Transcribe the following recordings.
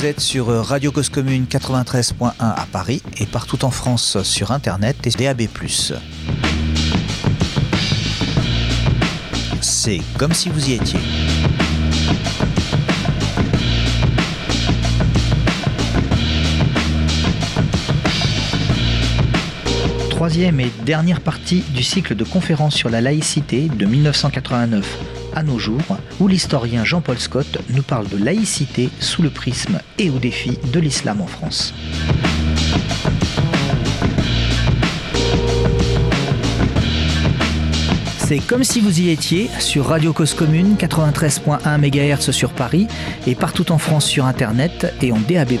Vous êtes sur Radio Cause Commune 93.1 à Paris et partout en France sur Internet et DAB+. C'est comme si vous y étiez. Troisième et dernière partie du cycle de conférences sur la laïcité de 1989 à nos jours, où l'historien Jean-Paul Scott nous parle de laïcité sous le prisme et au défi de l'islam en France. C'est comme si vous y étiez sur Radio Cause Commune 93.1 MHz sur Paris et partout en France sur Internet et en DAB+.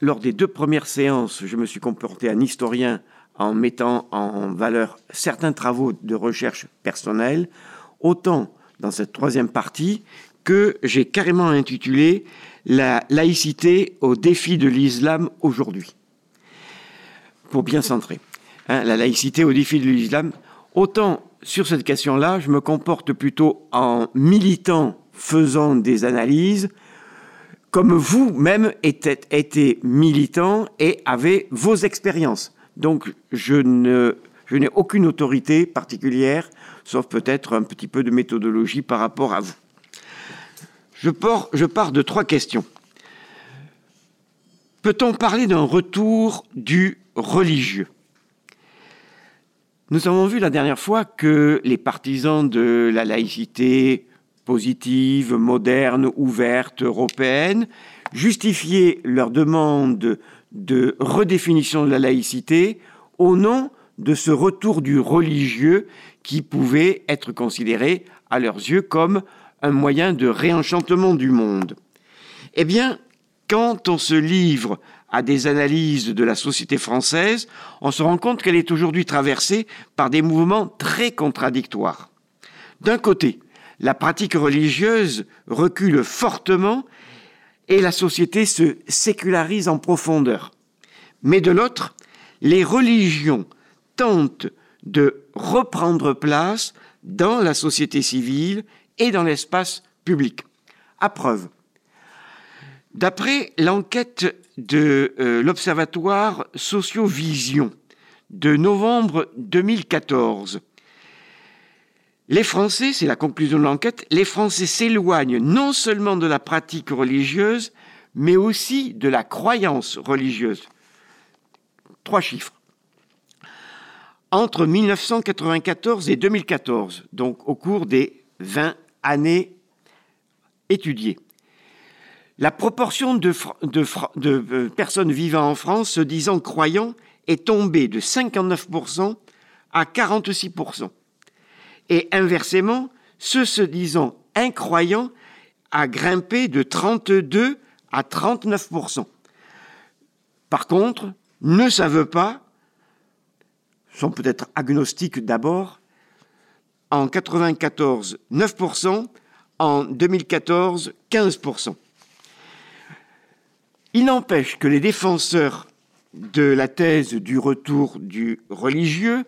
Lors des deux premières séances, je me suis comporté en historien en mettant en valeur certains travaux de recherche personnelle, autant dans cette troisième partie que j'ai carrément intitulé La laïcité au défi de l'islam aujourd'hui. Pour bien centrer. Hein, la laïcité au défi de l'islam. Autant sur cette question-là, je me comporte plutôt en militant faisant des analyses, comme vous-même été militant et avez vos expériences. Donc je n'ai aucune autorité particulière, sauf peut-être un petit peu de méthodologie par rapport à vous. Je pars de trois questions. Peut-on parler d'un retour du religieux? Nous avons vu la dernière fois que les partisans de la laïcité positive, moderne, ouverte, européenne, justifier leur demande de redéfinition de la laïcité au nom de ce retour du religieux qui pouvait être considéré à leurs yeux comme un moyen de réenchantement du monde. Eh bien, quand on se livre à des analyses de la société française, on se rend compte qu'elle est aujourd'hui traversée par des mouvements très contradictoires. D'un côté, la pratique religieuse recule fortement et la société se sécularise en profondeur. Mais de l'autre, les religions tentent de reprendre place dans la société civile et dans l'espace public. À preuve, d'après l'enquête de euh, l'Observatoire Sociovision de novembre 2014, les Français, c'est la conclusion de l'enquête, les Français s'éloignent non seulement de la pratique religieuse, mais aussi de la croyance religieuse. Trois chiffres. Entre 1994 et 2014, donc au cours des 20 années étudiées, la proportion de, euh, personnes vivant en France se disant croyants est tombée de 59% à 46%. Et inversement, ceux se disant incroyants a grimpé de 32 à 39% Par contre, ne savent pas, sont peut-être agnostiques d'abord, en 94, 9% en 2014, 15% Il n'empêche que les défenseurs de la thèse du retour du religieux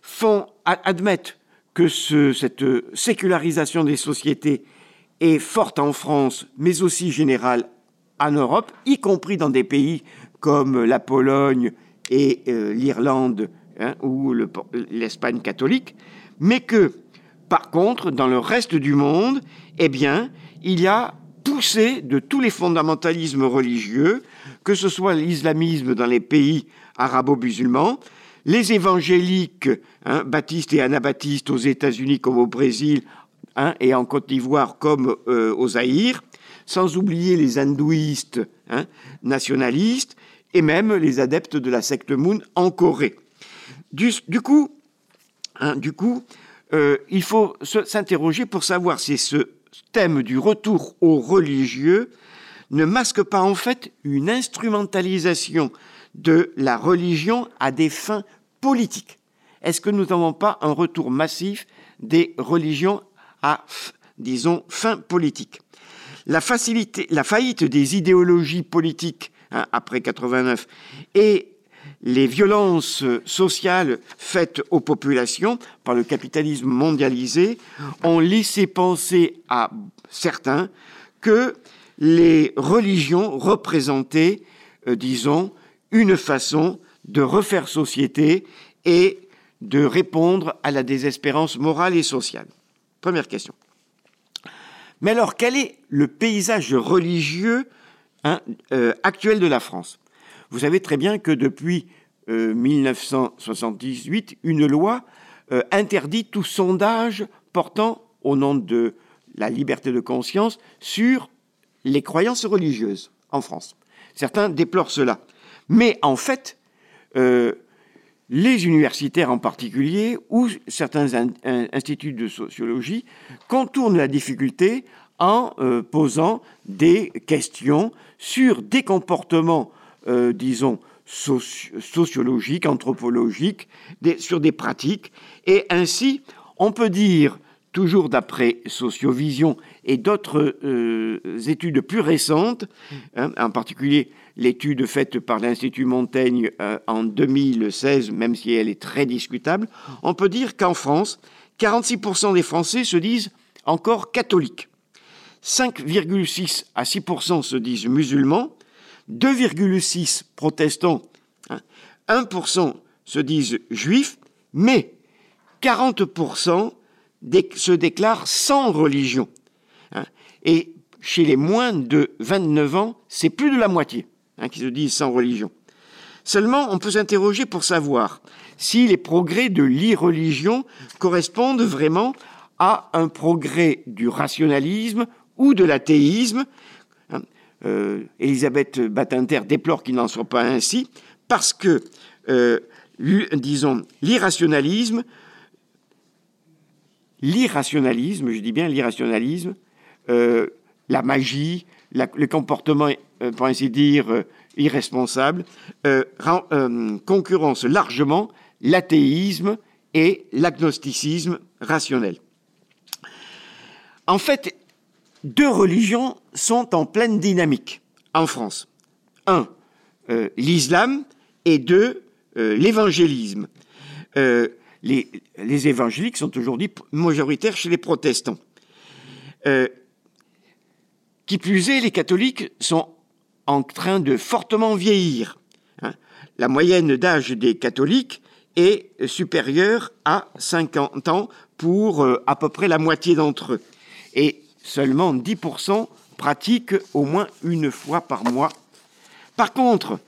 font admettre que cette sécularisation des sociétés est forte en France, mais aussi générale en Europe, y compris dans des pays comme la Pologne et euh, l'Irlande hein, ou l'Espagne catholique, mais que, par contre, dans le reste du monde, eh bien, il y a poussé de tous les fondamentalismes religieux, que ce soit l'islamisme dans les pays arabo-musulmans, les évangéliques, hein, baptistes et anabaptistes aux États-Unis comme au Brésil hein, et en Côte d'Ivoire comme euh, aux Zaïre, sans oublier les hindouistes hein, nationalistes et même les adeptes de la secte Moon en Corée. Du, coup, du coup euh, il faut s'interroger pour savoir si ce thème du retour au religieux ne masque pas en fait une instrumentalisation de la religion à des fins politiques. Est-ce que nous n'avons pas un retour massif des religions à, disons, fins politiques la, faillite des idéologies politiques hein, après 89 et les violences sociales faites aux populations par le capitalisme mondialisé ont laissé penser à certains que les religions représentaient, euh, disons, une façon de refaire société et de répondre à la désespérance morale et sociale. Première question. Mais alors, quel est le paysage religieux hein, euh, actuel de la France? Vous savez très bien que depuis 1978, euh, une loi euh, interdit tout sondage portant, au nom de la liberté de conscience, sur les croyances religieuses en France. Certains déplorent cela. Mais en fait, les universitaires en particulier, ou certains instituts de sociologie, contournent la difficulté en euh, posant des questions sur des comportements, euh, disons, sociologiques, anthropologiques, sur des pratiques. Et ainsi, on peut dire, toujours d'après Sociovision et d'autres euh, études plus récentes, hein, en particulier l'étude faite par l'Institut Montaigne euh, en 2016, même si elle est très discutable, on peut dire qu'en France, 46% des Français se disent encore catholiques. 5,6 à 6% se disent musulmans, 2,6% protestants, 1% hein, se disent juifs, mais 40% se déclarent sans religion. Hein. Et chez les moins de 29 ans, c'est plus de la moitié. Hein, qui se disent sans religion. Seulement, on peut s'interroger pour savoir si les progrès de l'irreligion correspondent vraiment à un progrès du rationalisme ou de l'athéisme. Hein, euh, Elisabeth Batinter déplore qu'il n'en soit pas ainsi, parce que, euh, disons, l'irrationalisme, l'irrationalisme, je dis bien l'irrationalisme, euh, la magie, le comportement, euh, pour ainsi dire, euh, irresponsable, euh, concurrence largement l'athéisme et l'agnosticisme rationnel. En fait, deux religions sont en pleine dynamique en France. Un, l'islam et deux, l'évangélisme. Les, les, évangéliques sont aujourd'hui majoritaires chez les protestants. Plus est, les catholiques sont en train de fortement vieillir. Hein. La moyenne d'âge des catholiques est supérieure à 50 ans pour euh, à peu près la moitié d'entre eux. Et seulement 10% pratiquent au moins une fois par mois. Par contre,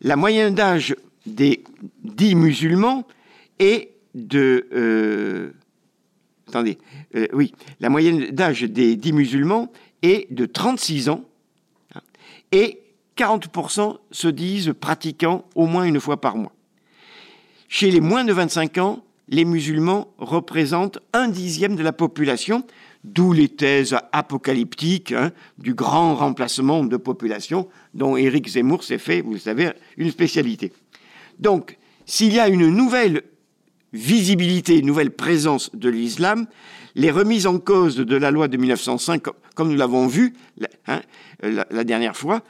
la moyenne d'âge des dix musulmans est de... Euh, attendez, euh, oui, la moyenne d'âge des dix musulmans est de 36 ans et 40% se disent pratiquants au moins une fois par mois. Chez les moins de 25 ans, les musulmans représentent un dixième de la population, d'où les thèses apocalyptiques hein, du grand remplacement de population dont Éric Zemmour s'est fait, vous le savez, une spécialité. Donc, s'il y a une nouvelle visibilité, une nouvelle présence de l'islam, les remises en cause de la loi de 1905, comme nous l'avons vu hein, la, dernière fois,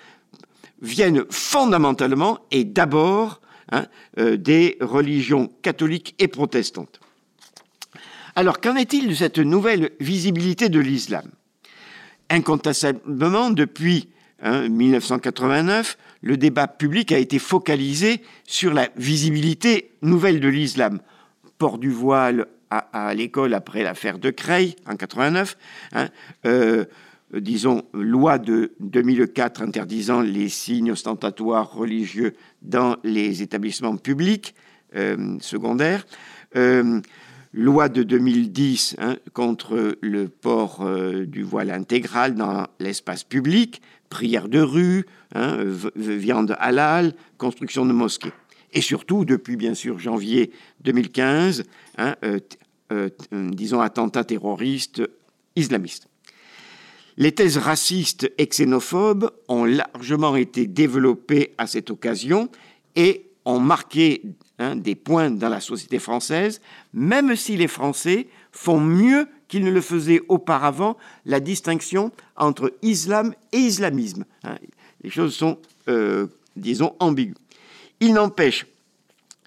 viennent fondamentalement et d'abord hein, euh, des religions catholiques et protestantes. Alors, qu'en est-il de cette nouvelle visibilité de l'islam? Incontestablement, depuis 1989, hein, le débat public a été focalisé sur la visibilité nouvelle de l'islam. Port du voile à, l'école après l'affaire de Creil en 89. Hein, euh, disons, loi de 2004 interdisant les signes ostentatoires religieux dans les établissements publics euh, secondaires. Euh, loi de 2010 hein, contre le port du voile intégral dans l'espace public, prière de rue, hein, viande halal, construction de mosquées. Et surtout, depuis bien sûr janvier 2015, euh, disons, attentats terroristes islamistes. Les thèses racistes et xénophobes ont largement été développées à cette occasion et ont marqué hein, des points dans la société française, même si les Français font mieux qu'ils ne le faisaient auparavant la distinction entre islam et islamisme. Hein. Les choses sont, euh, disons, ambiguës. Il n'empêche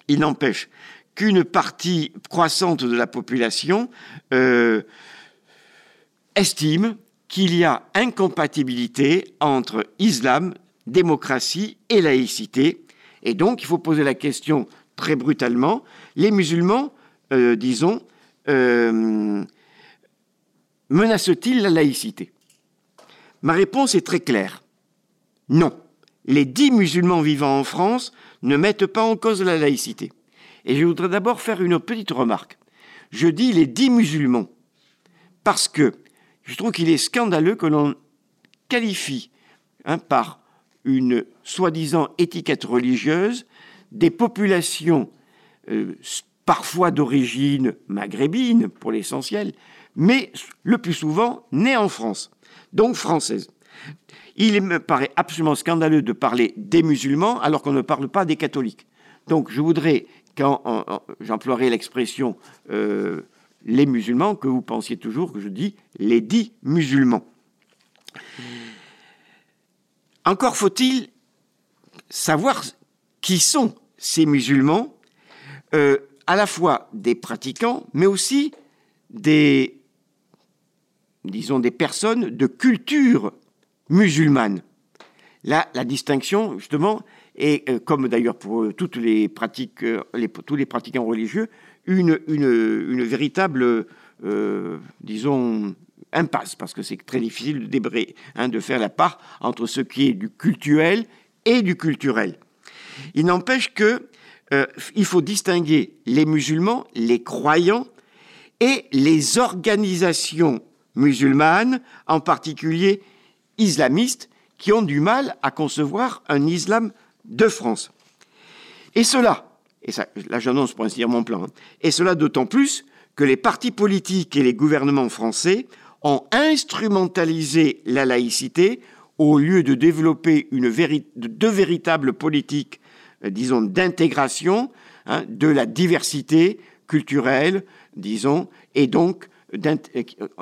Il n'empêche qu'une partie croissante de la population euh, estime qu'il y a incompatibilité entre islam, démocratie et laïcité. Et donc, il faut poser la question très brutalement, les musulmans, euh, disons, euh, menacent-ils la laïcité? Ma réponse est très claire. Non. Les dix musulmans vivant en France ne mettent pas en cause la laïcité. Et je voudrais d'abord faire une petite remarque. Je dis les dix musulmans parce que je trouve qu'il est scandaleux que l'on qualifie hein, par une soi-disant étiquette religieuse des populations euh, parfois d'origine maghrébine pour l'essentiel, mais le plus souvent nées en France, donc françaises. Il me paraît absolument scandaleux de parler des musulmans alors qu'on ne parle pas des catholiques. Donc je voudrais, quand j'emploierai l'expression euh, les musulmans, que vous pensiez toujours que je dis les dix musulmans. Encore faut-il savoir qui sont ces musulmans, euh, à la fois des pratiquants, mais aussi des, disons, des personnes de culture musulmane. Là, la distinction, justement, est, euh, comme d'ailleurs pour toutes les pratiques, euh, tous les pratiquants religieux, une, véritable, disons, impasse, parce que c'est très difficile de, débré, hein, de faire la part entre ce qui est du cultuel et du culturel. Il n'empêche que euh, il faut distinguer les musulmans, les croyants et les organisations musulmanes, en particulier islamistes, qui ont du mal à concevoir un islam de France. Et cela, et ça, là j'annonce pour ainsi dire mon plan, hein, et cela d'autant plus que les partis politiques et les gouvernements français ont instrumentalisé la laïcité au lieu de développer une de véritables politiques, euh, disons, d'intégration hein, de la diversité culturelle, disons, et donc euh,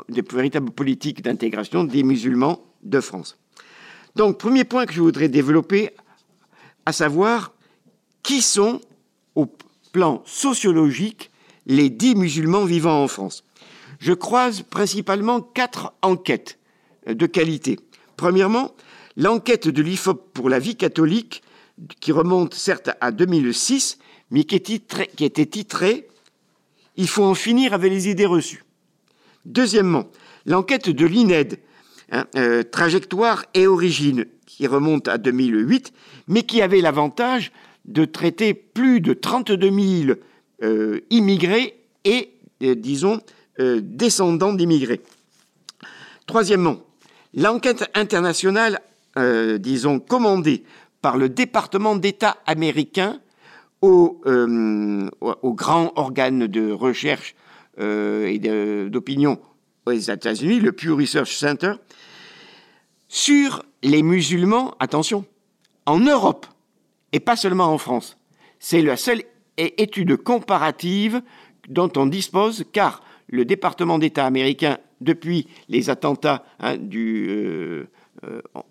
de véritables politiques d'intégration des musulmans de France. Donc, premier point que je voudrais développer, à savoir qui sont, au plan sociologique, les dix musulmans vivant en France. Je croise principalement quatre enquêtes euh, de qualité. Premièrement, l'enquête de l'IFOP pour la vie catholique, qui remonte certes à 2006, mais qui, était titrée Il faut en finir avec les idées reçues. Deuxièmement, l'enquête de l'INED, hein, euh, Trajectoire et Origine, qui remonte à 2008, mais qui avait l'avantage de traiter plus de 32 000 euh, immigrés et, disons, descendants d'immigrés. Troisièmement, L'enquête internationale, euh, disons, commandée par le département d'État américain au, euh, au, grand organe de recherche euh, et d'opinion aux États-Unis, le Pew Research Center, sur les musulmans, attention, en Europe et pas seulement en France. C'est la seule étude comparative dont on dispose car le département d'État américain depuis les attentats hein, du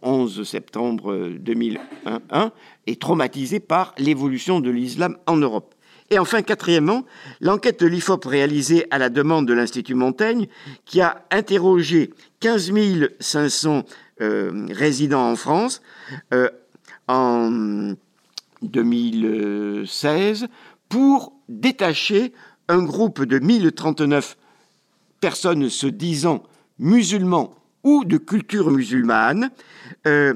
11 euh, septembre 2001 est traumatisé par l'évolution de l'islam en Europe. Et enfin, quatrièmement, l'enquête de l'IFOP réalisée à la demande de l'Institut Montaigne, qui a interrogé 15 500 euh, résidents en France euh, en 2016 pour détacher un groupe de 1039 personnes se disant musulmans ou de culture musulmane. Euh,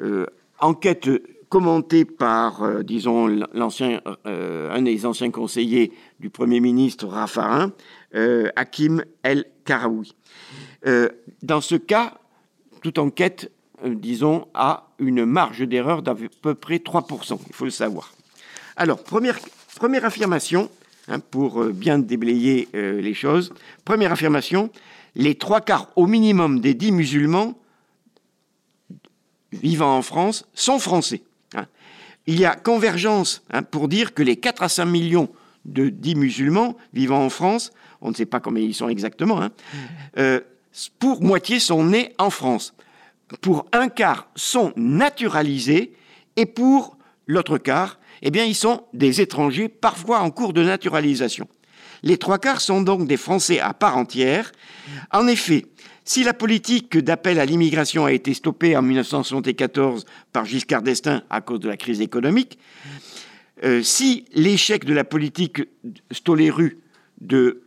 euh, enquête commentée par, euh, disons, l'ancien, un des anciens conseillers du Premier ministre Raffarin, Hakim El Karaoui. dans ce cas, toute enquête, disons, a une marge d'erreur d'à peu près 3%, il faut le savoir. Alors, première, première affirmation, Hein, pour euh, bien déblayer euh, les choses. Première affirmation, les trois quarts au minimum des dix musulmans vivant en France sont français. Hein. Il y a convergence hein, pour dire que les 4 à 5 millions de dix musulmans vivant en France, on ne sait pas combien ils sont exactement, euh, pour moitié sont nés en France. Pour un quart sont naturalisés et pour l'autre quart, eh bien, ils sont des étrangers, parfois en cours de naturalisation. Les trois quarts sont donc des Français à part entière. En effet, si la politique d'appel à l'immigration a été stoppée en 1974 par Giscard d'Estaing à cause de la crise économique, euh, si l'échec de la politique Stoléru euh,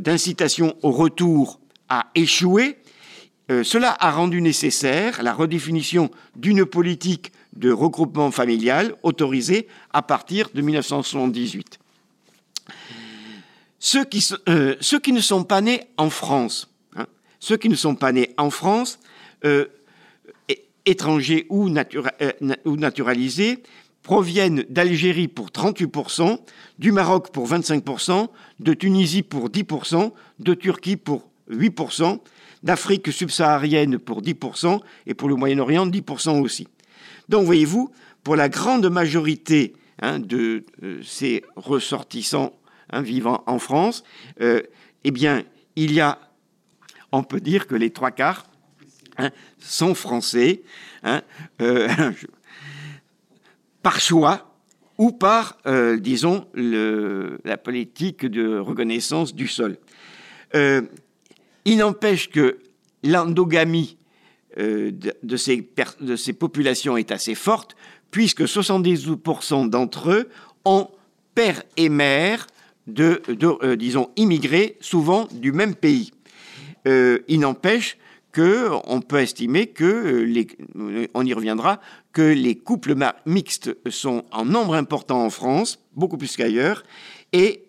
d'incitation au retour a échoué, euh, cela a rendu nécessaire la redéfinition d'une politique de regroupement familial autorisée à partir de 1978. Ceux qui, ceux qui ne sont pas nés en France, hein, ceux qui ne sont pas nés en France, étrangers ou, ou naturalisés, proviennent d'Algérie pour 38%, du Maroc pour 25%, de Tunisie pour 10%, de Turquie pour 8%, d'Afrique subsaharienne pour 10% et pour le Moyen-Orient 10% aussi. Donc voyez-vous, pour la grande majorité hein, de euh, ces ressortissants hein, vivant en France, euh, eh bien, il y a, on peut dire que les trois quarts hein, sont français. Euh, par choix ou par, disons, la politique de reconnaissance du sol. Euh, il n'empêche que l'endogamie euh, de, ces, populations est assez forte, puisque 72% d'entre eux ont père et mère de, disons, immigrés, souvent du même pays. il n'empêche on peut estimer que, euh, on y reviendra, que les couples mixtes sont en nombre important en France, beaucoup plus qu'ailleurs, et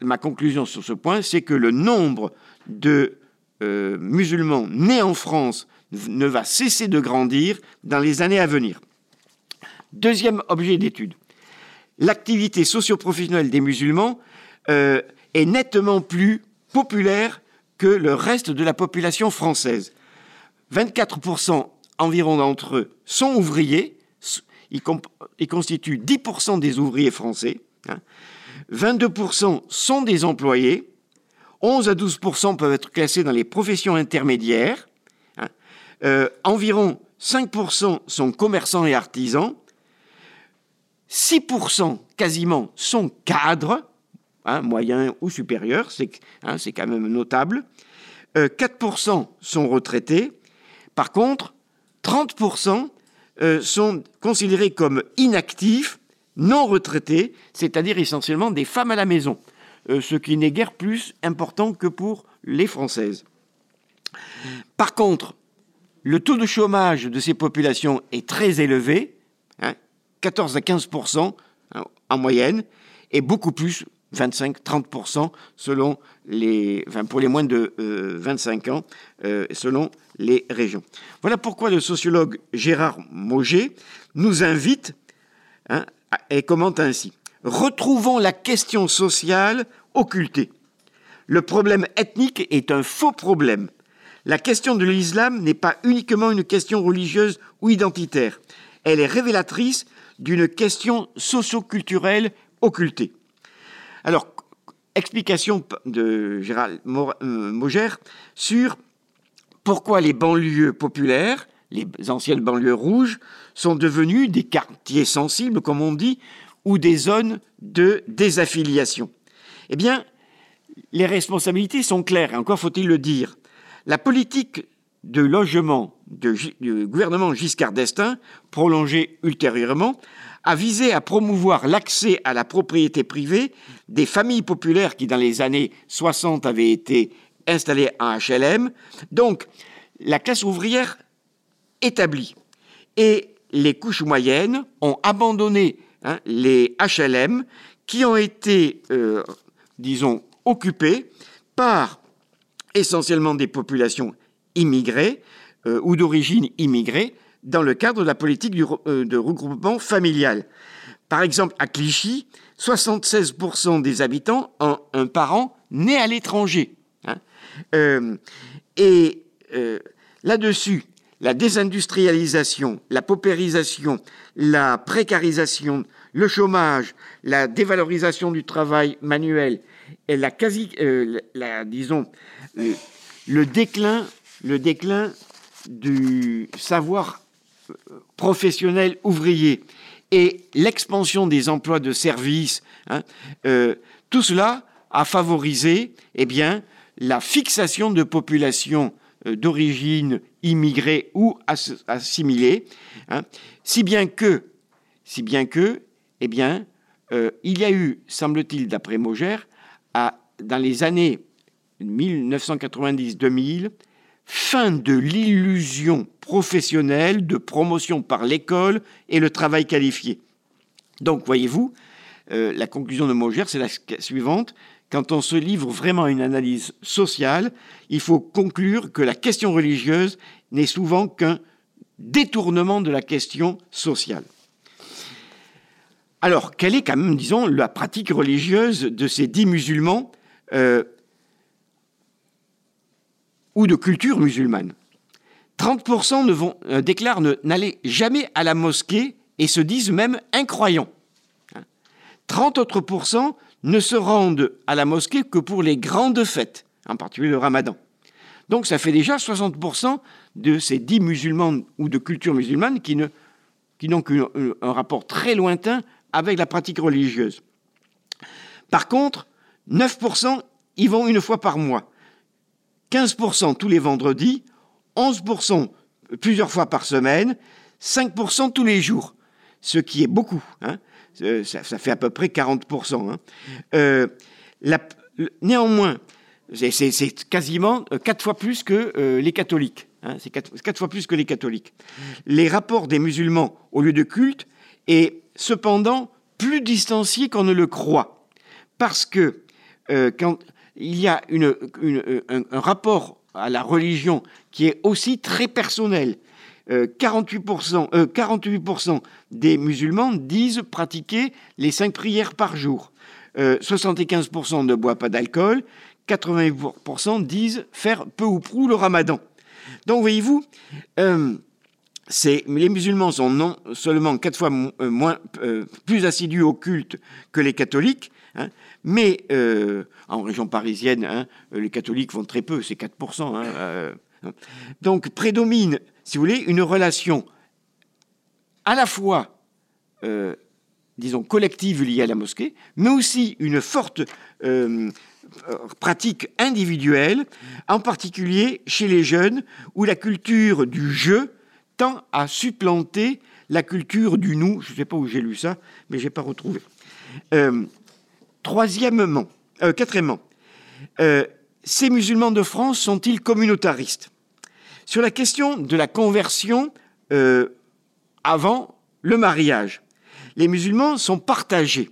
ma conclusion sur ce point, c'est que le nombre de euh, musulmans nés en France ne va cesser de grandir dans les années à venir. Deuxième objet d'étude, l'activité socio-professionnelle des musulmans euh, est nettement plus populaire que le reste de la population française. 24% environ d'entre eux sont ouvriers, ils, constituent 10% des ouvriers français, 22% hein. sont des employés, 11 à 12% peuvent être classés dans les professions intermédiaires, hein. euh, environ 5% sont commerçants et artisans, 6% quasiment sont cadres, hein, moyens ou supérieurs, c'est quand même notable, 4% euh, sont retraités, par contre, 30% euh, sont considérés comme inactifs, non retraités, c'est-à-dire essentiellement des femmes à la maison, ce qui n'est guère plus important que pour les Françaises. Par contre, le taux de chômage de ces populations est très élevé, 14 hein, à 15% hein, en moyenne, et beaucoup plus 25-30% selon les, pour les moins de 25 euh, ans, euh, selon les régions. Voilà pourquoi le sociologue Gérard Mauger nous invite hein, et commente ainsi. Retrouvons la question sociale occultée. Le problème ethnique est un faux problème. La question de l'islam n'est pas uniquement une question religieuse ou identitaire. Elle est révélatrice d'une question socioculturelle occultée. Alors, explication de Gérald euh, Mauger sur pourquoi les banlieues populaires, les anciennes banlieues rouges, sont devenues des quartiers sensibles, comme on dit, ou des zones de désaffiliation. Eh bien, les responsabilités sont claires, et encore faut-il le dire. La politique de logement du gouvernement Giscard d'Estaing, prolongée ultérieurement, a visé à promouvoir l'accès à la propriété privée des familles populaires qui, dans les années 60, avaient été installées en HLM. Donc, la classe ouvrière établie et les couches moyennes ont abandonné hein, les HLM qui ont été, euh, disons, occupés par essentiellement des populations immigrées euh, ou d'origine immigrée, dans le cadre de la politique euh, de regroupement familial. Par exemple, à Clichy, 76% des habitants ont un parent né à l'étranger. Hein. Et là-dessus, la désindustrialisation, la paupérisation, la précarisation, le chômage, la dévalorisation du travail manuel et la quasi, disons, le déclin, le déclin du savoir professionnels ouvriers et l'expansion des emplois de services, hein, euh, tout cela a favorisé eh bien, la fixation de populations euh, d'origine immigrée ou assimilée, hein, si bien que, si bien que, eh bien, euh, il y a eu, semble-t-il, d'après Maugère, dans les années 1990-2000, fin de l'illusion professionnelle de promotion par l'école et le travail qualifié. Donc, voyez-vous, euh, la conclusion de Maugère, c'est la suivante. Quand on se livre vraiment à une analyse sociale, il faut conclure que la question religieuse n'est souvent qu'un détournement de la question sociale. Alors, quelle est quand même, disons, la pratique religieuse de ces dix musulmans euh, ou de culture musulmane? 30% ne vont, euh, déclarent n'aller jamais à la mosquée et se disent même incroyants. 30 autres pourcents ne se rendent à la mosquée que pour les grandes fêtes, en particulier le ramadan. Donc ça fait déjà 60% de ces dix musulmans ou de culture musulmane qui n'ont qu'un un rapport très lointain avec la pratique religieuse. Par contre, 9% y vont une fois par mois, 15% tous les vendredis, 11% plusieurs fois par semaine, 5% tous les jours, ce qui est beaucoup. Hein. Euh, ça, fait à peu près 40%. Hein. Euh, néanmoins, c'est quasiment euh, quatre fois plus que les catholiques. Hein. c'est quatre, fois plus que les catholiques. Les rapports des musulmans au lieu de culte est cependant plus distancié qu'on ne le croit. Parce que quand il y a un, rapport à la religion qui est aussi très personnel, 48%, euh, 48 euh, des musulmans disent pratiquer les cinq prières par jour. 75% euh, ne boivent pas d'alcool. 80% disent faire peu ou prou le ramadan. Donc, voyez-vous, les musulmans sont non seulement quatre fois moins, plus assidus au culte que les catholiques, hein, mais en région parisienne, hein, les catholiques vont très peu, c'est 4%. Hein, donc prédomine si vous voulez, une relation à la fois, euh, disons, collective liée à la mosquée, mais aussi une forte euh, pratique individuelle, en particulier chez les jeunes, où la culture du jeu tend à supplanter la culture du nous. Je ne sais pas où j'ai lu ça, mais je n'ai pas retrouvé. Euh, troisièmement, quatrièmement, ces musulmans de France sont-ils communautaristes? Sur la question de la conversion euh, avant le mariage, les musulmans sont partagés.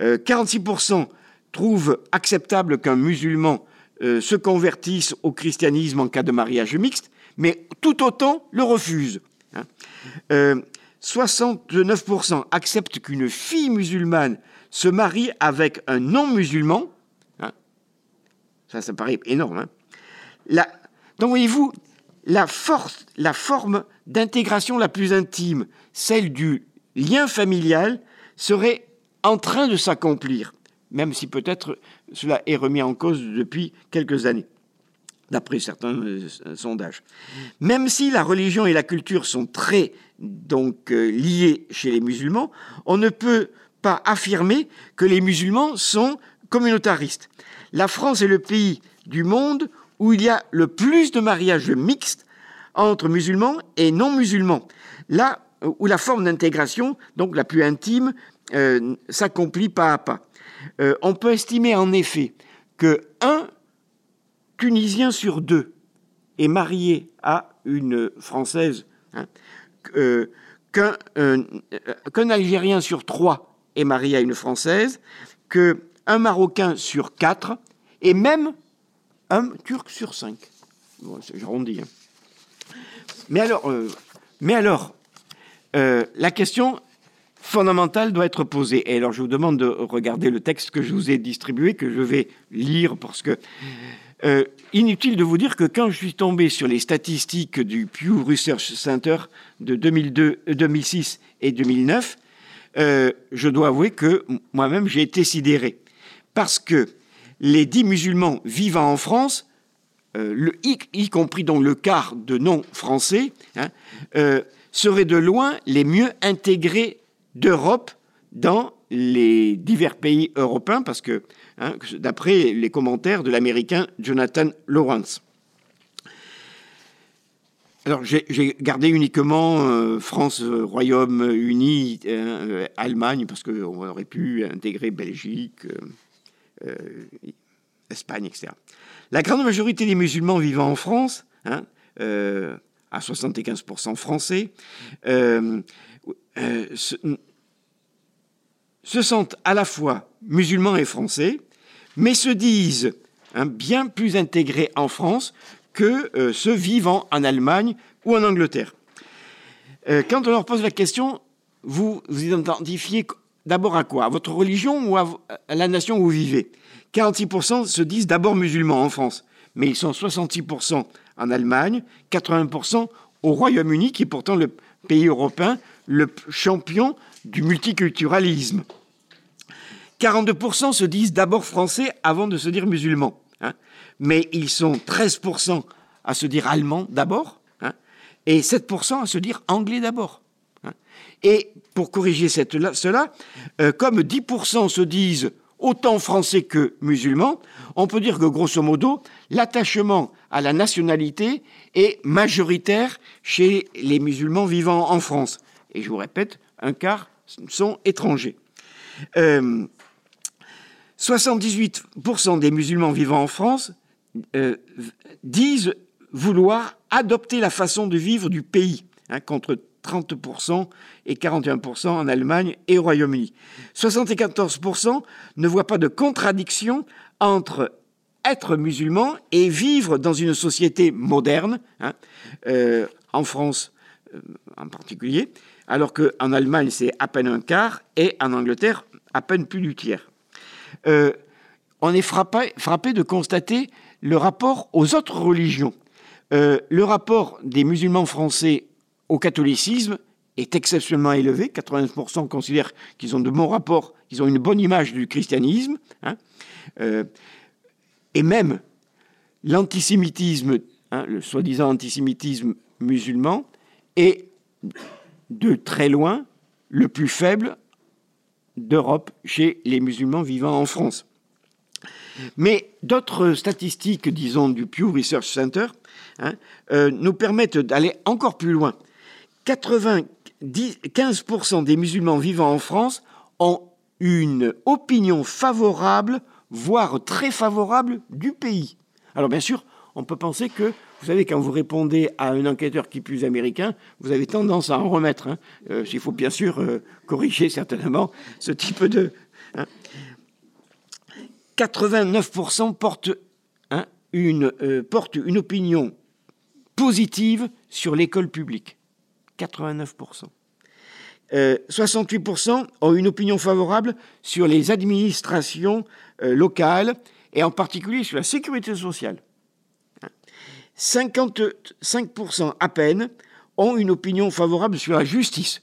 46% euh, trouvent acceptable qu'un musulman euh, se convertisse au christianisme en cas de mariage mixte, mais tout autant le refusent. 69% hein. acceptent qu'une fille musulmane se marie avec un non-musulman. Hein. ça, ça paraît énorme. Hein. donc, voyez-vous, la, force, la forme d'intégration la plus intime, celle du lien familial, serait en train de s'accomplir, même si peut-être cela est remis en cause depuis quelques années, d'après certains euh, sondages. Même si la religion et la culture sont très donc euh, liées chez les musulmans, on ne peut pas affirmer que les musulmans sont communautaristes. La France est le pays du monde où il y a le plus de mariages mixtes entre musulmans et non musulmans. Là où la forme d'intégration, donc la plus intime, euh, s'accomplit pas à pas. Euh, on peut estimer en effet que un Tunisien sur deux est marié à une Française, hein, euh, qu'un Algérien sur trois est marié à une Française, qu'un Marocain sur quatre, et même Turc sur cinq. J'arrondis. Hein. Mais alors, euh, mais alors euh, la question fondamentale doit être posée. Et alors, je vous demande de regarder le texte que je vous ai distribué, que je vais lire, parce que euh, inutile de vous dire que quand je suis tombé sur les statistiques du Pew Research Center de 2002, 2006 et 2009, je dois avouer que moi-même j'ai été sidéré. Parce que les dix musulmans vivant en France, euh, y, compris donc le quart de non-français, hein, euh, seraient de loin les mieux intégrés d'Europe dans les divers pays européens, parce que, hein, d'après les commentaires de l'américain Jonathan Lawrence. Alors, j'ai gardé uniquement euh, France, Royaume-Uni, Allemagne, parce qu'on aurait pu intégrer Belgique, Espagne, etc. La grande majorité des musulmans vivant en France, hein, à 75% français, se, se, sentent à la fois musulmans et français, mais se disent hein, bien plus intégrés en France que euh, ceux vivant en Allemagne ou en Angleterre. Euh, quand on leur pose la question, vous vous identifiez d'abord à quoi? À votre religion ou à, la nation où vous vivez? 46% se disent d'abord musulmans en France, mais ils sont 66% en Allemagne, 80% au Royaume-Uni, qui est pourtant le pays européen le champion du multiculturalisme. 42% se disent d'abord français avant de se dire musulmans mais ils sont 13% à se dire allemand d'abord, hein, et 7% à se dire anglais d'abord. Hein. Et pour corriger cela, euh, comme 10% se disent autant français que musulmans, on peut dire que grosso modo, l'attachement à la nationalité est majoritaire chez les musulmans vivant en France. Et je vous répète, un quart sont étrangers. Euh, 78% des musulmans vivant en France euh, disent vouloir adopter la façon de vivre du pays, hein, 30% et 41% en Allemagne et au Royaume-Uni. 74% ne voient pas de contradiction entre être musulman et vivre dans une société moderne, hein, euh, en France euh, en particulier, alors qu'en Allemagne c'est à peine un quart et en Angleterre à peine plus du tiers. on est frappé, frappé de constater le rapport aux autres religions. Euh, le rapport des musulmans français au catholicisme est exceptionnellement élevé. 80% considèrent qu'ils ont de bons rapports, qu'ils ont une bonne image du christianisme. Hein. Euh, et même l'antisémitisme, hein, le soi-disant antisémitisme musulman, est de très loin le plus faible d'Europe chez les musulmans vivant en France. Mais d'autres statistiques, disons, du Pew Research Center, hein, euh, nous permettent d'aller encore plus loin. 95% des musulmans vivant en France ont une opinion favorable, voire très favorable du pays. Alors bien sûr, on peut penser que, vous savez, quand vous répondez à un enquêteur qui plus américain, vous avez tendance à en remettre. Hein. Euh, il faut bien sûr euh, corriger certainement ce type de... Hein. 89% portent, hein, une, euh, une opinion positive sur l'école publique. 89%. 68% euh, ont une opinion favorable sur les administrations euh, locales et en particulier sur la sécurité sociale. 55% à peine ont une opinion favorable sur la justice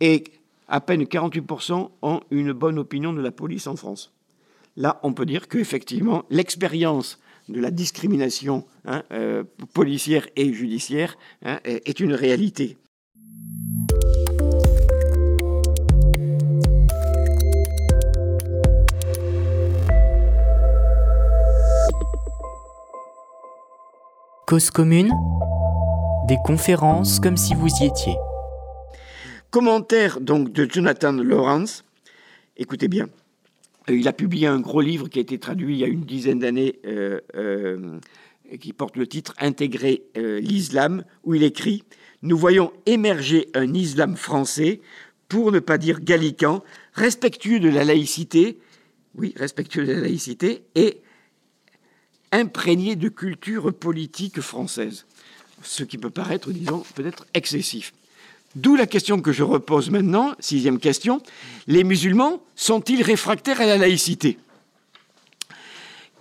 et à peine 48% ont une bonne opinion de la police en France là, on peut dire qu'effectivement, l'expérience de la discrimination hein, euh, policière et judiciaire hein, est une réalité. Cause commune, des conférences comme si vous y étiez. Commentaire donc de Jonathan Lawrence. Écoutez bien. Euh, il a publié un gros livre qui a été traduit il y a une dizaine d'années, euh, euh, qui porte le titre Intégrer l'islam, où il écrit Nous voyons émerger un islam français, pour ne pas dire gallican, respectueux de la laïcité, oui, respectueux de la laïcité, et imprégné de culture politique française. Ce qui peut paraître, disons, peut-être excessif. D'où la question que je repose maintenant, sixième question, les musulmans sont-ils réfractaires à la laïcité?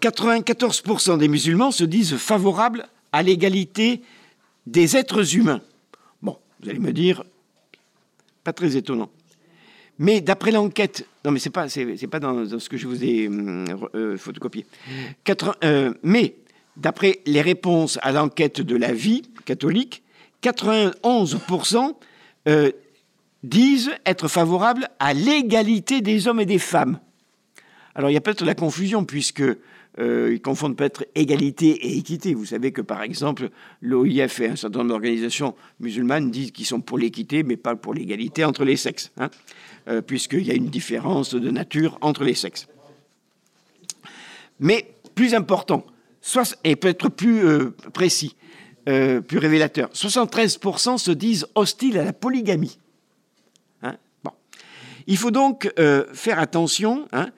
94% des musulmans se disent favorables à l'égalité des êtres humains. Bon, vous allez me dire, pas très étonnant. Mais d'après l'enquête, non mais c'est pas, pas dans, ce que je vous ai euh, euh, photocopié. Euh, mais d'après les réponses à l'enquête de la vie catholique, 91% euh, disent être favorables à l'égalité des hommes et des femmes. Alors il y a peut-être la confusion puisque euh, ils confondent peut-être égalité et équité. Vous savez que par exemple l'OIF et un certain nombre d'organisations musulmanes disent qu'ils sont pour l'équité mais pas pour l'égalité entre les sexes, hein, euh, puisqu'il y a une différence de nature entre les sexes. Mais plus important, soit, et peut-être plus précis, euh, plus révélateur, 73% se disent hostiles à la polygamie. Hein, bon. Il faut donc euh, faire attention hein,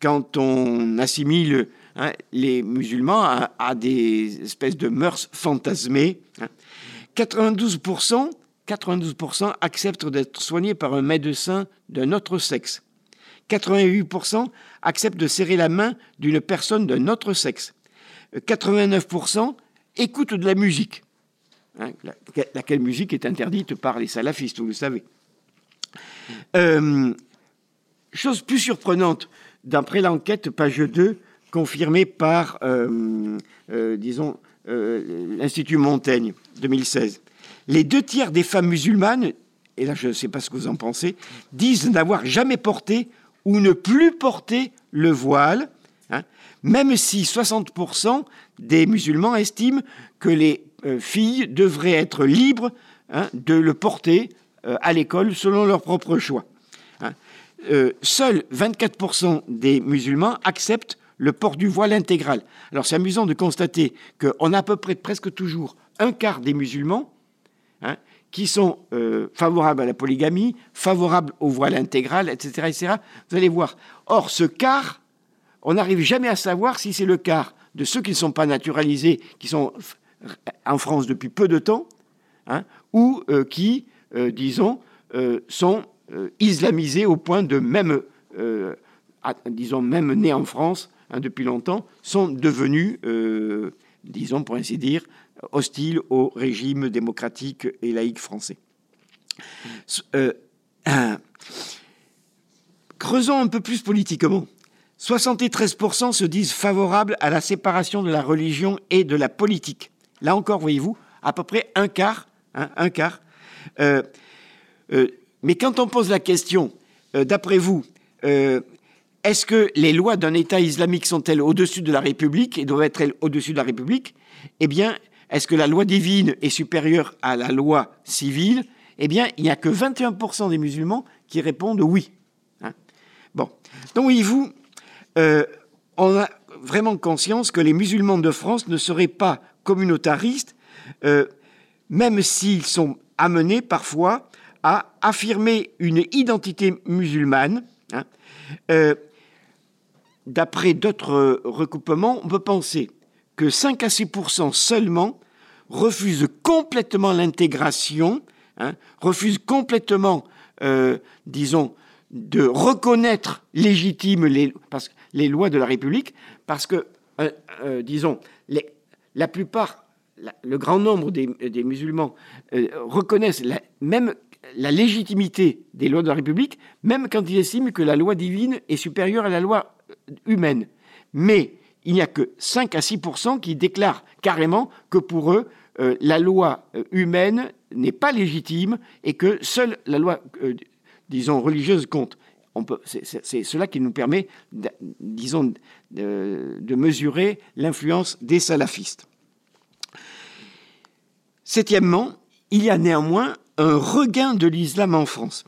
quand on assimile hein, les musulmans à, des espèces de mœurs fantasmées. 92%, 92% acceptent d'être soignés par un médecin d'un autre sexe. 88% acceptent de serrer la main d'une personne d'un autre sexe. 89% écoutent de la musique. Hein, laquelle musique est interdite par les salafistes, vous le savez. Euh, chose plus surprenante, d'après l'enquête, page 2, confirmée par, euh, euh, disons, l'Institut Montaigne, 2016. Les deux tiers des femmes musulmanes, et là je ne sais pas ce que vous en pensez, disent n'avoir jamais porté ou ne plus porter le voile, même si 60% des musulmans estiment que les euh, filles devraient être libres hein, de le porter euh, à l'école selon leur propre choix. Hein. Euh, seuls 24% des musulmans acceptent le port du voile intégral. Alors c'est amusant de constater qu'on a à peu près presque toujours un quart des musulmans qui sont favorables à la polygamie, favorables au voile intégral, etc., etc. Vous allez voir. Or, ce quart, on n'arrive jamais à savoir si c'est le quart de ceux qui ne sont pas naturalisés, qui sont en France depuis peu de temps, hein, ou euh, qui, euh, disons, sont islamisés au point de même, disons, même nés en France hein, depuis longtemps, sont devenus, disons, pour ainsi dire, hostile au régime démocratique et laïque français. Euh, creusons un peu plus politiquement. 73% se disent favorables à la séparation de la religion et de la politique. Là encore, voyez-vous, à peu près un quart. Hein, un quart. Euh, euh, mais quand on pose la question, d'après vous, est-ce que les lois d'un État islamique sont-elles au-dessus de la République et doivent être au-dessus de la République? Eh bien, est-ce que la loi divine est supérieure à la loi civile? Eh bien, il n'y a que 21% des musulmans qui répondent oui. Hein. bon. Donc, voyez-vous, euh, on a vraiment conscience que les musulmans de France ne seraient pas communautaristes, euh, même s'ils sont amenés parfois à affirmer une identité musulmane. Hein. Euh, d'après d'autres recoupements, on peut penser que 5 à 6% seulement refuse complètement l'intégration, hein, refuse complètement, disons, de reconnaître légitimes les, parce, les lois de la République, parce que, euh, euh, disons, la plupart, le grand nombre des, musulmans reconnaissent la, même la légitimité des lois de la République, même quand ils estiment que la loi divine est supérieure à la loi humaine. Mais il n'y a que 5 à 6% qui déclarent carrément que pour eux, euh, la loi euh, humaine n'est pas légitime et que seule la loi, euh, disons, religieuse compte. C'est cela qui nous permet, disons, de, mesurer l'influence des salafistes. Septièmement, il y a néanmoins un regain de l'islam en France.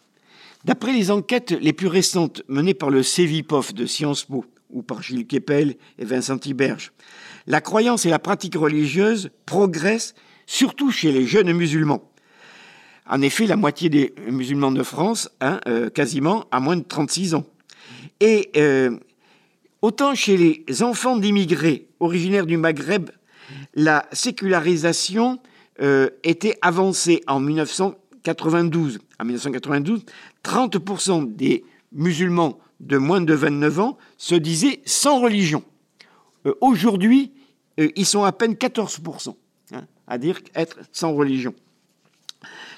D'après les enquêtes les plus récentes menées par le CEVIPOF de Sciences Po, ou par Gilles Kepel et Vincent Tiberge. La croyance et la pratique religieuse progressent surtout chez les jeunes musulmans. En effet, la moitié des musulmans de France, hein, euh, quasiment, a moins de 36 ans. Et euh, autant chez les enfants d'immigrés originaires du Maghreb, la sécularisation euh, était avancée en 1992. En 1992, 30% des musulmans de moins de 29 ans se disaient sans religion. Aujourd'hui, ils sont à peine 14%, hein, à dire être sans religion.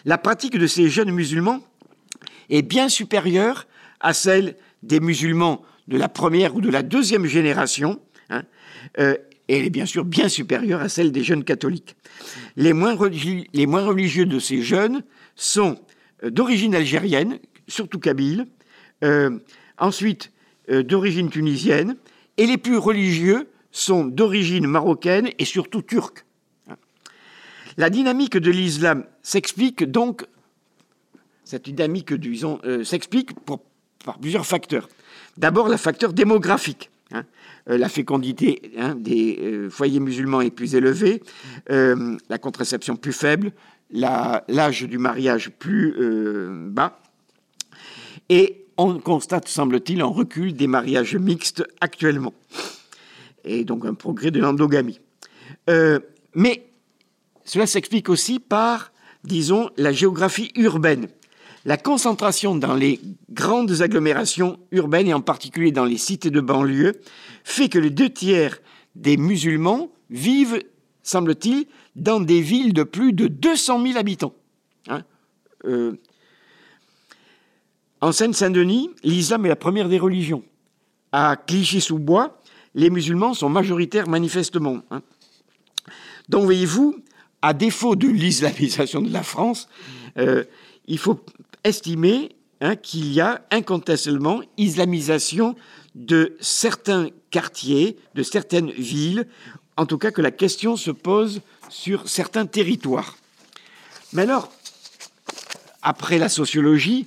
La pratique de ces jeunes musulmans est bien supérieure à celle des musulmans de la première ou de la deuxième génération, hein, euh, elle est bien sûr bien supérieure à celle des jeunes catholiques. Les moins, les moins religieux de ces jeunes sont d'origine algérienne, surtout kabyle, ensuite d'origine tunisienne, et les plus religieux sont d'origine marocaine et surtout turque. La dynamique de l'islam s'explique donc, cette dynamique, disons, s'explique par plusieurs facteurs. D'abord, le facteur démographique. Hein. Euh, la fécondité hein, des euh, foyers musulmans est plus élevée, euh, la contraception plus faible, l'âge du mariage plus bas. Et on constate, semble-t-il, un recul des mariages mixtes actuellement. Et donc un progrès de l'endogamie. mais cela s'explique aussi par, disons, la géographie urbaine. La concentration dans les grandes agglomérations urbaines et en particulier dans les cités de banlieue fait que les deux tiers des musulmans vivent, semble-t-il, dans des villes de plus de 200 000 habitants. Hein. Euh, en Seine-Saint-Denis, l'islam est la première des religions. À Clichy-sous-Bois, les musulmans sont majoritaires manifestement. Hein. Donc, voyez-vous, à défaut de l'islamisation de la France, euh, il faut estimer hein, qu'il y a incontestablement islamisation de certains quartiers, de certaines villes, en tout cas que la question se pose sur certains territoires. Mais alors, après la sociologie,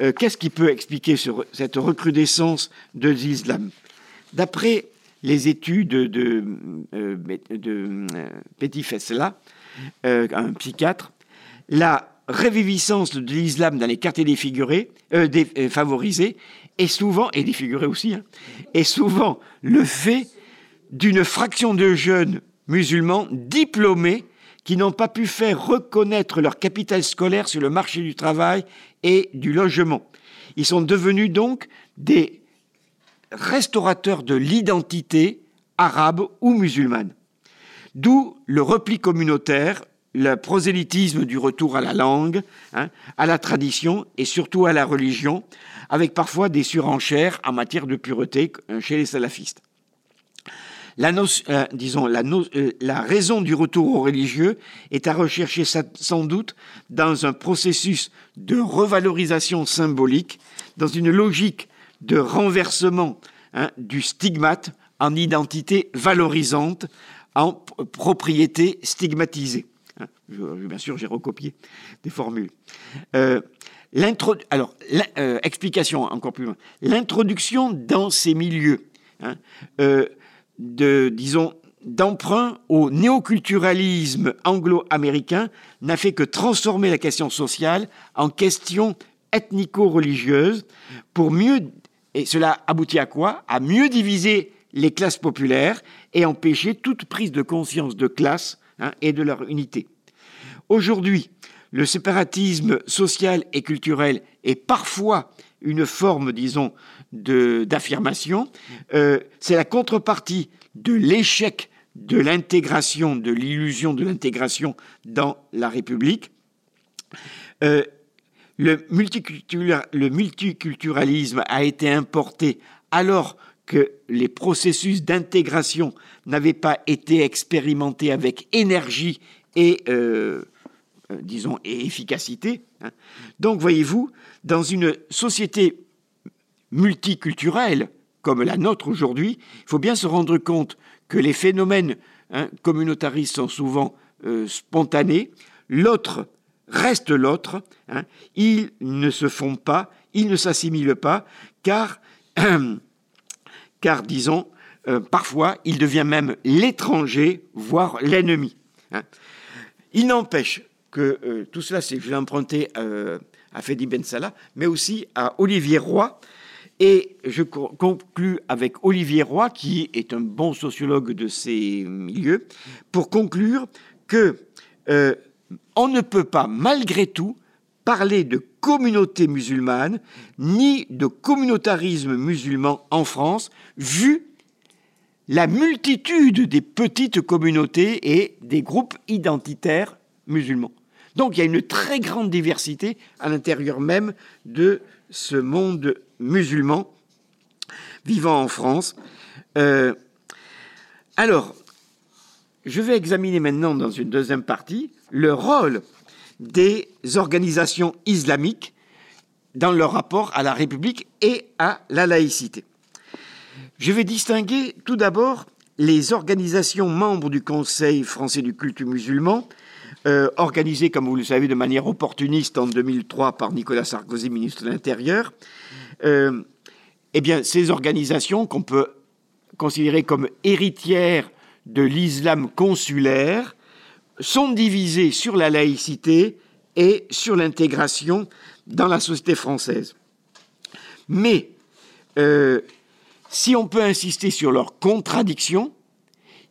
euh, qu'est-ce qui peut expliquer cette recrudescence de l'islam? D'après les études de, euh, de euh, Petit Fessela, un psychiatre, la réviviscence de l'islam dans les quartiers défigurés, euh, défavorisés, euh, est souvent, et aussi, hein, est souvent le fait d'une fraction de jeunes musulmans diplômés qui n'ont pas pu faire reconnaître leur capital scolaire sur le marché du travail et du logement. Ils sont devenus donc des restaurateurs de l'identité arabe ou musulmane. D'où le repli communautaire, le prosélytisme du retour à la langue, hein, à la tradition et surtout à la religion, avec parfois des surenchères en matière de pureté euh, chez les salafistes. La, euh, euh, la, raison du retour au religieux est à rechercher sans doute dans un processus de revalorisation symbolique, dans une logique de renversement hein, du stigmate en identité valorisante, en propriété stigmatisée. Bien sûr, j'ai recopié des formules. Euh, alors, euh, explication encore plus loin. L'introduction dans ces milieux, hein, euh, de, disons, d'emprunt au néoculturalisme anglo-américain n'a fait que transformer la question sociale en question ethnico-religieuse pour mieux, et cela aboutit à quoi? À mieux diviser les classes populaires et empêcher toute prise de conscience de classe hein, et de leur unité. Aujourd'hui, le séparatisme social et culturel est parfois une forme, disons, d'affirmation. Euh, c'est la contrepartie de l'échec de l'intégration, de l'illusion de l'intégration dans la République. Euh, le, le multiculturalisme a été importé alors que les processus d'intégration n'avaient pas été expérimentés avec énergie et euh, euh, disons, et efficacité. Hein. Donc, voyez-vous, dans une société multiculturelle comme la nôtre aujourd'hui, il faut bien se rendre compte que les phénomènes hein, communautaristes sont souvent euh, spontanés. L'autre reste l'autre. Hein. Ils ne se font pas, ils ne s'assimilent pas, car, car disons, euh, parfois, il devient même l'étranger, voire l'ennemi. Il n'empêche que euh, tout cela, c'est, je l'ai emprunté euh, à Fedi Ben Salah, mais aussi à Olivier Roy. Et je conclus avec Olivier Roy, qui est un bon sociologue de ces milieux, pour conclure que on ne peut pas, malgré tout, parler de communauté musulmane ni de communautarisme musulman en France, vu la multitude des petites communautés et des groupes identitaires musulmans. Donc il y a une très grande diversité à l'intérieur même de ce monde musulman vivant en France. Euh, alors, je vais examiner maintenant dans une deuxième partie le rôle des organisations islamiques dans leur rapport à la République et à la laïcité. Je vais distinguer tout d'abord les organisations membres du Conseil français du culte musulman, euh, organisées, comme vous le savez, de manière opportuniste en 2003 par Nicolas Sarkozy, ministre de l'Intérieur. Euh, eh bien, ces organisations qu'on peut considérer comme héritières de l'islam consulaire sont divisées sur la laïcité et sur l'intégration dans la société française. Mais euh, si on peut insister sur leurs contradictions,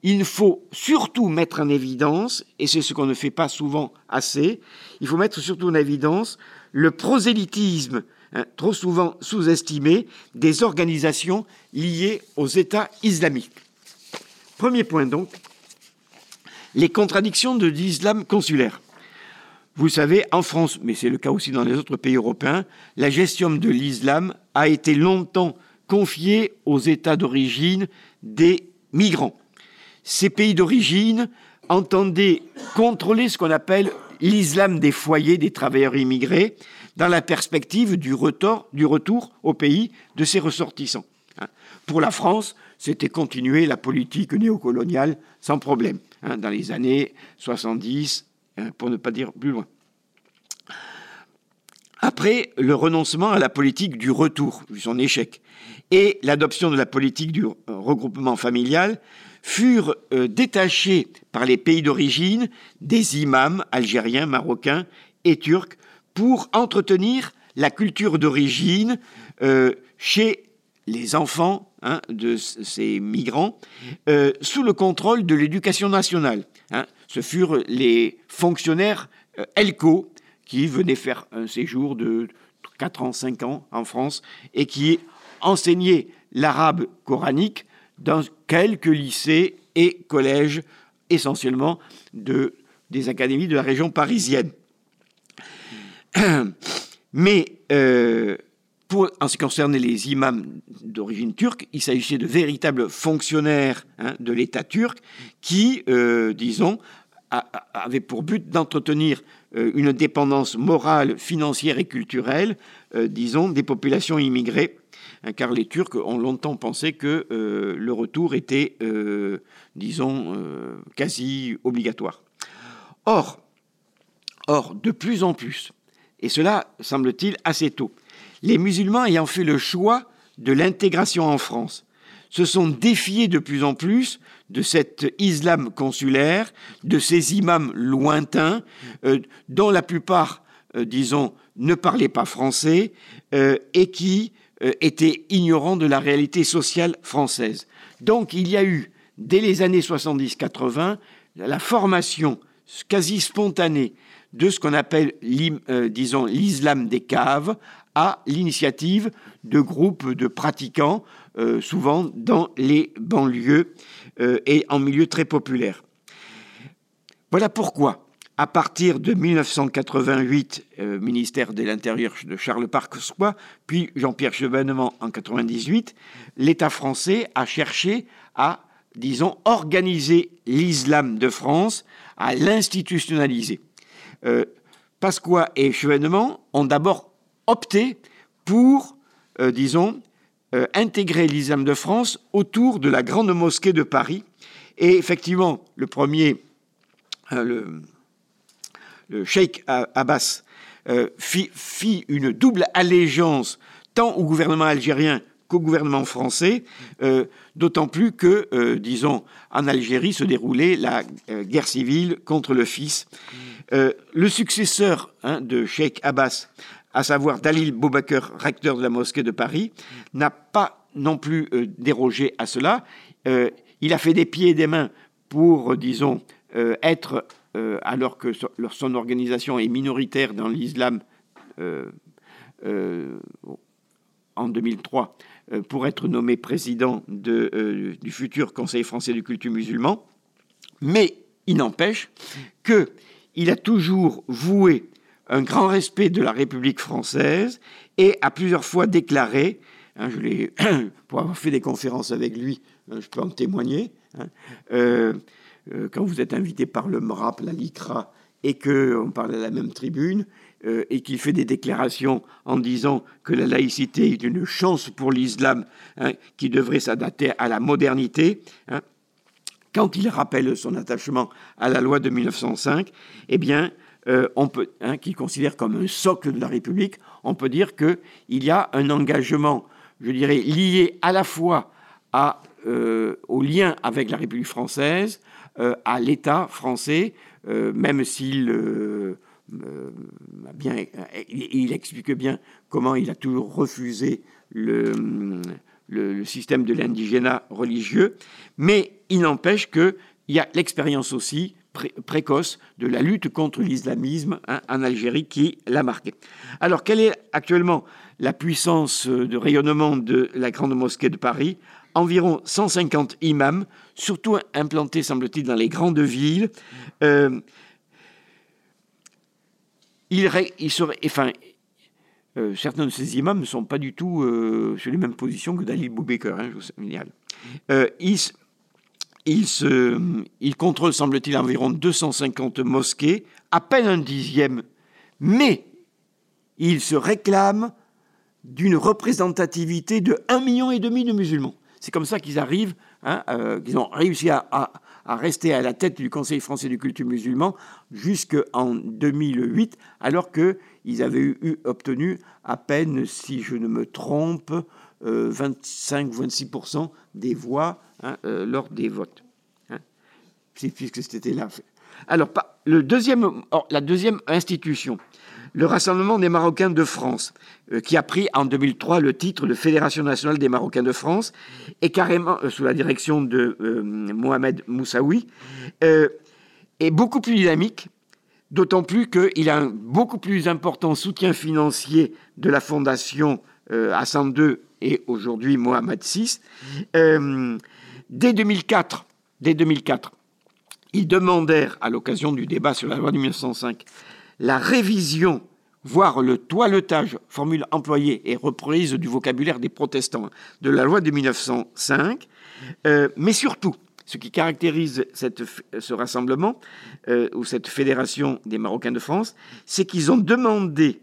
il faut surtout mettre en évidence, et c'est ce qu'on ne fait pas souvent assez, il faut mettre surtout en évidence le prosélytisme, hein, trop souvent sous-estimé, des organisations liées aux États islamiques. Premier point donc, les contradictions de l'islam consulaire. Vous savez, en France, mais c'est le cas aussi dans les autres pays européens, la gestion de l'islam a été longtemps confiée aux États d'origine des migrants. Ces pays d'origine entendaient contrôler ce qu'on appelle l'islam des foyers des travailleurs immigrés dans la perspective du retour, du retour au pays de ses ressortissants. Hein. Pour la France, c'était continuer la politique néocoloniale sans problème, hein, dans les années 70, Hein, pour ne pas dire plus loin. Après le renoncement à la politique du retour, vu son échec, et l'adoption de la politique du regroupement familial, furent euh, détachés par les pays d'origine des imams algériens, marocains et turcs pour entretenir la culture d'origine euh, chez les enfants hein, de ces migrants euh, sous le contrôle de l'éducation nationale. Hein ce furent les fonctionnaires euh, ELCO qui venaient faire un séjour de 4 ans, 5 ans en France et qui enseignaient l'arabe coranique dans quelques lycées et collèges, essentiellement de, des académies de la région parisienne. Mais euh, pour, en ce qui concerne les imams d'origine turque, il s'agissait de véritables fonctionnaires hein, de l'État turc qui, euh, disons, avait pour but d'entretenir euh, une dépendance morale, financière et culturelle, euh, disons, des populations immigrées, hein, car les Turcs ont longtemps pensé que euh, le retour était, disons, quasi obligatoire. Or, or, de plus en plus, et cela semble-t-il assez tôt, les musulmans ayant fait le choix de l'intégration en France se sont défiés de plus en plus de cet islam consulaire, de ces imams lointains, euh, dont la plupart, euh, disons, ne parlaient pas français euh, et qui étaient ignorants de la réalité sociale française. Donc il y a eu, dès les années 70-80, la formation quasi spontanée de ce qu'on appelle, l'islam des caves, à l'initiative de groupes de pratiquants, souvent dans les banlieues euh, et en milieu très populaire. Voilà pourquoi, à partir de 1988, euh, ministère de l'Intérieur de Charles Parcois, puis Jean-Pierre Chevènement en 1998, l'État français a cherché à, disons, organiser l'islam de France, à l'institutionnaliser. Euh, Pasqua et Chevènement ont d'abord opté pour, disons, euh, intégrer l'islam de France autour de la grande mosquée de Paris. Et effectivement, le premier, euh, le, sheikh Abbas, euh, fit, une double allégeance tant au gouvernement algérien qu'au gouvernement français, d'autant plus que, disons, en Algérie se déroulait la guerre civile contre le fils. le successeur hein, de Sheikh Abbas à savoir Dalil Boubaker, recteur de la mosquée de Paris, n'a pas non plus euh, dérogé à cela. Euh, il a fait des pieds et des mains pour, disons, euh, être, alors que son organisation est minoritaire dans l'islam en 2003, pour être nommé président de, du futur Conseil français du culte musulman. Mais il n'empêche qu'il a toujours voué un grand respect de la République française et a plusieurs fois déclaré, hein, je pour avoir fait des conférences avec lui, hein, je peux en témoigner, hein, euh, euh, quand vous êtes invité par le MRAP, la LICRA et qu'on parle à la même tribune, euh, et qu'il fait des déclarations en disant que la laïcité est une chance pour l'islam hein, qui devrait s'adapter à la modernité, quand il rappelle son attachement à la loi de 1905, eh bien, euh, on peut, hein, qu'il considère comme un socle de la République, on peut dire qu'il y a un engagement, je dirais, lié à la fois à, euh, au lien avec la République française, euh, à l'État français, même s'il bien, il, explique bien comment il a toujours refusé le, le système de l'indigénat religieux, mais il n'empêche qu'il y a l'expérience aussi précoce de la lutte contre l'islamisme hein, en Algérie qui l'a marqué. Alors, quelle est actuellement la puissance de rayonnement de la Grande Mosquée de Paris? Environ 150 imams, surtout implantés, semble-t-il, dans les grandes villes. Euh, enfin, euh, certains de ces imams ne sont pas du tout euh, sur les mêmes positions que Dalil Boubaker, hein, je vous signale. Il, se, contrôle, semble-t-il, environ 250 mosquées, à peine un dixième, mais il se réclame d'une représentativité de 1,5 million de musulmans. C'est comme ça qu'ils arrivent, hein, euh, qu'ils ont réussi à, rester à la tête du Conseil français du culte musulman jusqu'en 2008, alors qu'ils avaient obtenu à peine, si je ne me trompe, 25-26% euh, des voix hein, euh, lors des votes. Hein, puisque c'était là. Alors, le deuxième, la deuxième institution, le Rassemblement des Marocains de France, euh, qui a pris en 2003 le titre de Fédération nationale des Marocains de France, est carrément sous la direction de Mohamed Moussaoui, est beaucoup plus dynamique, d'autant plus qu'il a un beaucoup plus important soutien financier de la Fondation Hassan II et aujourd'hui Mohamed VI. Euh, dès 2004, dès 2004, ils demandèrent, à l'occasion du débat sur la loi de 1905, la révision, voire le toilettage, formule employée et reprise du vocabulaire des protestants, de la loi de 1905, euh, mais surtout, ce qui caractérise ce rassemblement euh, ou cette fédération des Marocains de France, c'est qu'ils ont demandé,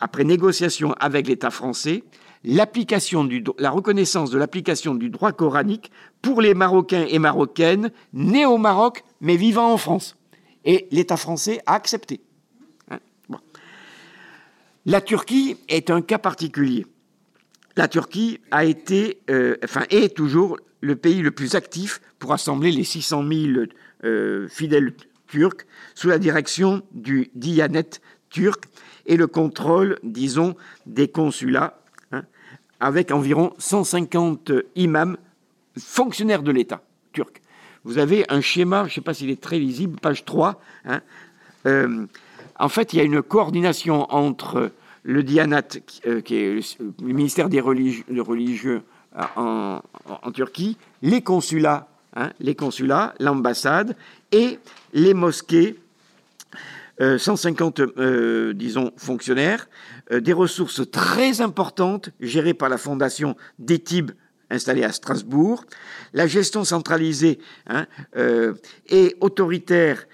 après négociation avec l'État français, l'application du, la reconnaissance de l'application du droit coranique pour les Marocains et Marocaines nés au Maroc mais vivant en France. Et l'État français a accepté. Hein, la Turquie est un cas particulier. La Turquie a été, euh, enfin, est toujours le pays le plus actif pour assembler les 600 000 euh, fidèles turcs sous la direction du Diyanet turc et le contrôle, disons, des consulats avec environ 150 imams fonctionnaires de l'État turc. Vous avez un schéma, je ne sais pas s'il est très lisible, page 3. Hein. Euh, en fait, il y a une coordination entre le Dianat, euh, qui est le ministère des religieux, euh, en, Turquie, les consulats, hein, les consulats, l'ambassade et les mosquées 150, disons, fonctionnaires euh, des ressources très importantes gérées par la fondation d'Étibes installée à Strasbourg. La gestion centralisée hein, euh, et autoritaire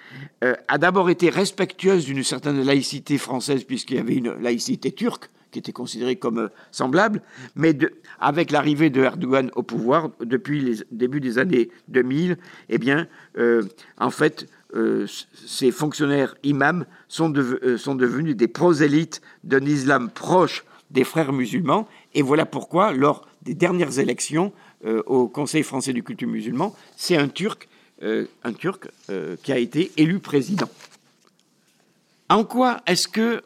euh, a d'abord été respectueuse d'une certaine laïcité française, puisqu'il y avait une laïcité turque qui était considérée comme semblable, mais avec l'arrivée de Erdogan au pouvoir depuis les débuts des années 2000, eh bien, en fait, euh, ces fonctionnaires imams sont, euh, sont devenus des prosélytes d'un islam proche des frères musulmans. Et voilà pourquoi, lors des dernières élections euh, au Conseil français du culte musulman, c'est un Turc, un Turc qui a été élu président. En quoi est-ce que,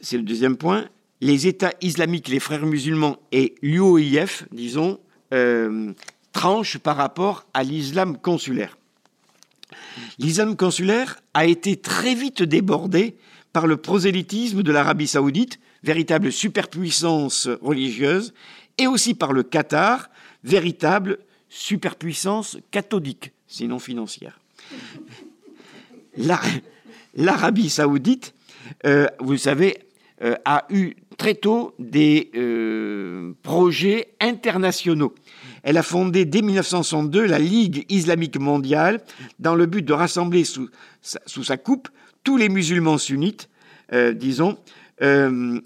c'est le deuxième point, les États islamiques, les frères musulmans et l'UOIF, disons, tranchent par rapport à l'islam consulaire? L'islam consulaire a été très vite débordé par le prosélytisme de l'Arabie saoudite, véritable superpuissance religieuse, et aussi par le Qatar, véritable superpuissance catholique, sinon financière. L'Arabie saoudite, euh, vous savez, euh, a eu très tôt des euh, projets internationaux. Elle a fondé dès 1962 la Ligue islamique mondiale dans le but de rassembler sous sa, coupe tous les musulmans sunnites, euh, disons, euh,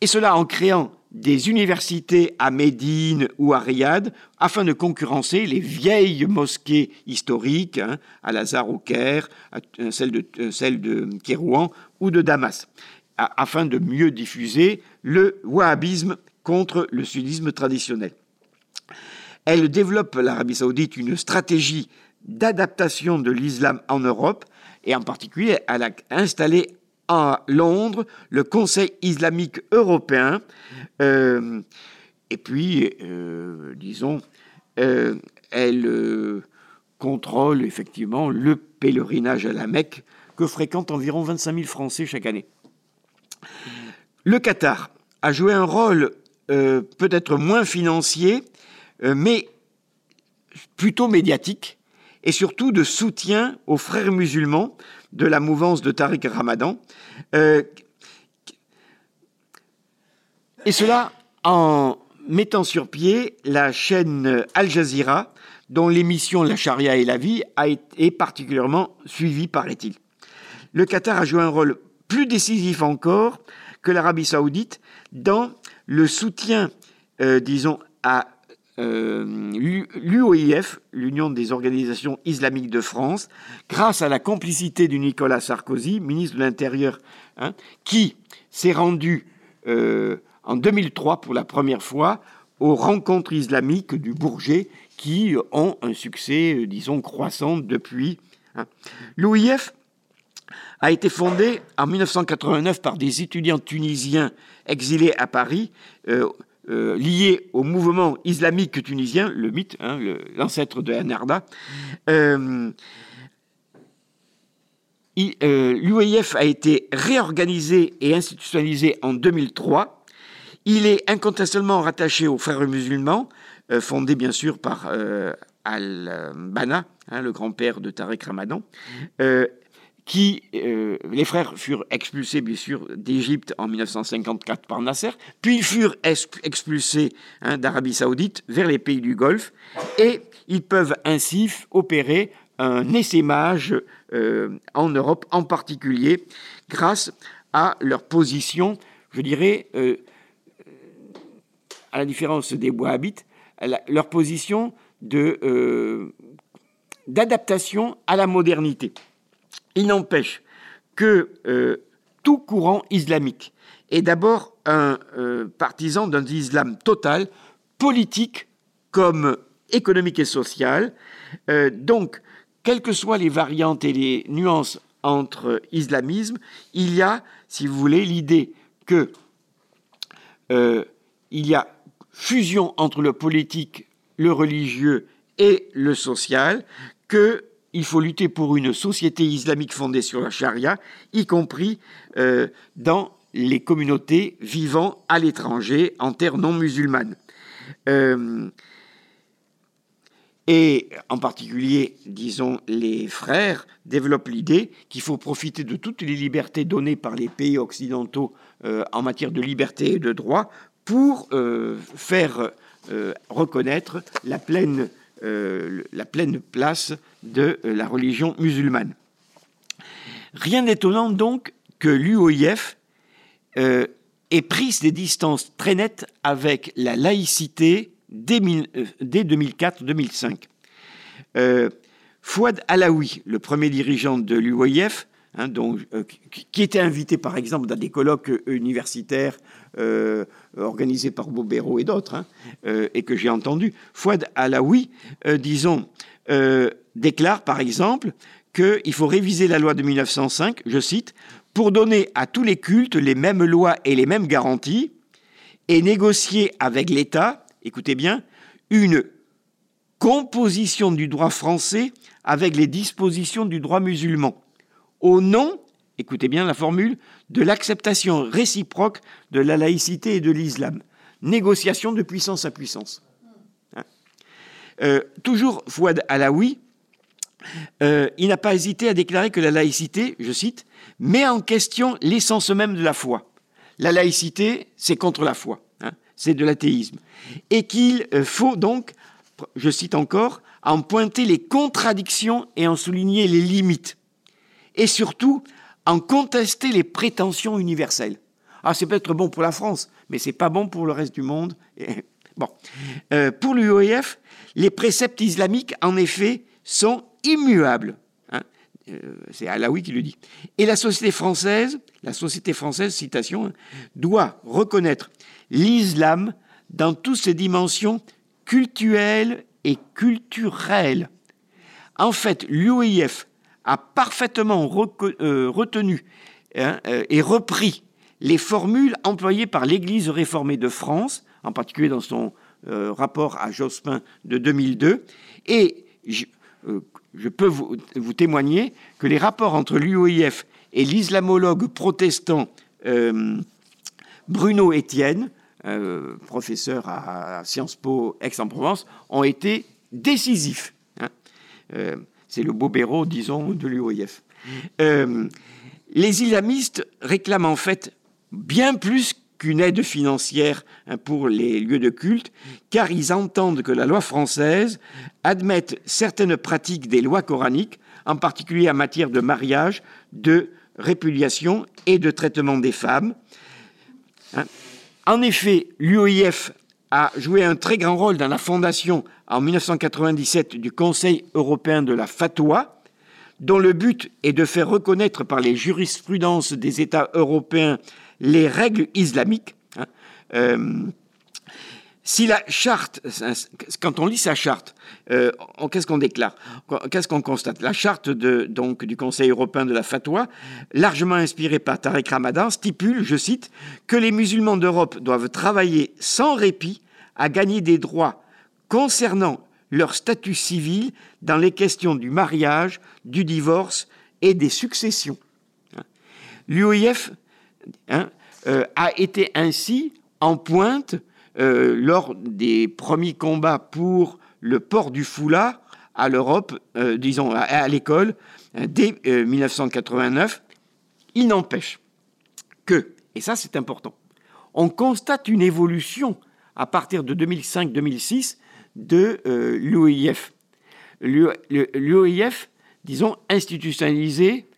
et cela en créant des universités à Médine ou à Riyad afin de concurrencer les vieilles mosquées historiques, hein, à Lazare au Caire, euh, celle de, de Kérouan ou de Damas, afin de mieux diffuser le wahhabisme contre le sudisme traditionnel. Elle développe, l'Arabie saoudite, une stratégie d'adaptation de l'islam en Europe, et en particulier, elle a installé à Londres le Conseil islamique européen, euh, et puis, euh, disons, euh, elle contrôle effectivement le pèlerinage à la Mecque que fréquentent environ 25 000 Français chaque année. Le Qatar a joué un rôle peut-être moins financier, mais plutôt médiatique, et surtout de soutien aux frères musulmans de la mouvance de Tariq Ramadan. Euh, et cela en mettant sur pied la chaîne Al Jazeera, dont l'émission La charia et la vie a été particulièrement suivie, paraît-il. Le Qatar a joué un rôle plus décisif encore que l'Arabie saoudite dans le soutien, euh, disons, à euh, l'UOIF, l'Union des organisations islamiques de France, grâce à la complicité du Nicolas Sarkozy, ministre de l'Intérieur, hein, qui s'est rendu euh, en 2003 pour la première fois aux rencontres islamiques du Bourget, qui ont un succès, euh, disons, croissant depuis. Hein. L'UOIF a été fondé en 1989 par des étudiants tunisiens exilés à Paris. Lié au mouvement islamique tunisien, le mythe, hein, l'ancêtre de Anarda. Euh, euh a été réorganisé et institutionnalisé en 2003. Il est incontestablement rattaché aux frères musulmans, euh, fondé bien sûr par Al-Bana, hein, le grand-père de Tariq Ramadan, qui, euh, les frères furent expulsés, bien sûr, d'Égypte en 1954 par Nasser, puis furent expulsés hein, d'Arabie saoudite vers les pays du Golfe, et ils peuvent ainsi opérer un essaimage euh, en Europe, en particulier grâce à leur position, je dirais, euh, à la différence des Wahhabites, leur position d'adaptation à la modernité. Il n'empêche que euh, tout courant islamique est d'abord un euh, partisan d'un islam total, politique comme économique et social. Euh, donc, quelles que soient les variantes et les nuances entre islamisme, il y a, si vous voulez, l'idée que il y a fusion entre le politique, le religieux et le social, que il faut lutter pour une société islamique fondée sur la charia, y compris euh, dans les communautés vivant à l'étranger en terre non musulmane. Euh, et en particulier, disons, les frères développent l'idée qu'il faut profiter de toutes les libertés données par les pays occidentaux euh, en matière de liberté et de droit pour faire reconnaître la pleine la pleine place de euh, la religion musulmane. Rien d'étonnant donc que l'UOIF euh, ait pris des distances très nettes avec la laïcité dès, 2004-2005. Fouad Alaoui, le premier dirigeant de l'UOIF, hein, qui était invité par exemple dans des colloques universitaires euh, organisé par Bobero et d'autres, hein, euh, et que j'ai entendu, Fouad Alaoui, euh, disons, déclare par exemple qu'il faut réviser la loi de 1905, je cite, pour donner à tous les cultes les mêmes lois et les mêmes garanties, et négocier avec l'État, écoutez bien, une composition du droit français avec les dispositions du droit musulman, au nom écoutez bien la formule, de l'acceptation réciproque de la laïcité et de l'islam. Négociation de puissance à puissance. Hein. Euh, toujours Fouad Alaoui, euh, il n'a pas hésité à déclarer que la laïcité, je cite, met en question l'essence même de la foi. La laïcité, c'est contre la foi, hein, c'est de l'athéisme. Et qu'il euh, faut donc je cite encore, en pointer les contradictions et en souligner les limites. Et surtout, en contester les prétentions universelles. Ah, c'est peut-être bon pour la France, mais c'est pas bon pour le reste du monde. bon. Euh, pour l'UOIF, les préceptes islamiques, en effet, sont immuables. Hein. Euh, c'est Alaoui qui le dit. Et la société française, la société française, citation, hein, doit reconnaître l'islam dans toutes ses dimensions culturelles et culturelles. En fait, l'UOIF a parfaitement euh, retenu hein, et repris les formules employées par l'Église réformée de France, en particulier dans son euh, rapport à Jospin de 2002, et je, euh, peux vous, témoigner que les rapports entre l'UOIF et l'islamologue protestant euh, Bruno Etienne, professeur à, Sciences Po Aix-en-Provence, ont été décisifs. Hein. C'est le beau béro, disons, de l'UOIF. les islamistes réclament en fait bien plus qu'une aide financière hein, pour les lieux de culte, car ils entendent que la loi française admette certaines pratiques des lois coraniques, en particulier en matière de mariage, de répudiation et de traitement des femmes. Hein. En effet, l'UOIF a joué un très grand rôle dans la fondation en 1997 du Conseil européen de la fatwa, dont le but est de faire reconnaître par les jurisprudences des États européens les règles islamiques. Hein, euh, si la charte, quand on lit sa charte, euh, qu'est-ce qu'on déclare? Qu'est-ce qu'on constate? La charte de, donc, du Conseil européen de la fatwa, largement inspirée par Tariq Ramadan, stipule, je cite, que les musulmans d'Europe doivent travailler sans répit à gagner des droits concernant leur statut civil dans les questions du mariage, du divorce et des successions. L'UOIF Hein, euh, a été ainsi en pointe euh, lors des premiers combats pour le port du foulard à l'Europe, euh, disons à, l'école, dès 1989. Il n'empêche que, et ça c'est important, on constate une évolution à partir de 2005-2006 de l'OIF. L'OIF, disons, institutionnalisé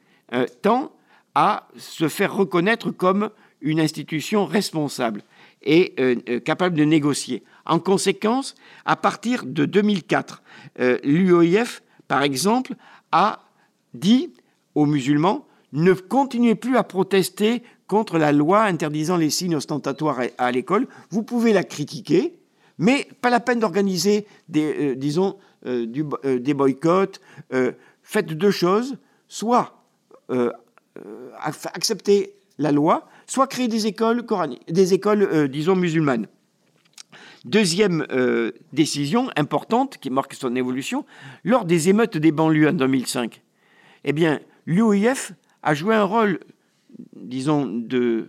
tant à se faire reconnaître comme une institution responsable et euh, euh, capable de négocier. En conséquence, à partir de 2004, euh, l'UOIF, par exemple, a dit aux musulmans ne continuez plus à protester contre la loi interdisant les signes ostentatoires à, l'école. Vous pouvez la critiquer, mais pas la peine d'organiser des, disons, des boycotts. faites deux choses, soit accepter la loi, soit créer des écoles des écoles, euh, disons, musulmanes. Deuxième euh, décision importante qui marque son évolution, lors des émeutes des banlieues en 2005, eh bien, a joué un rôle, disons, de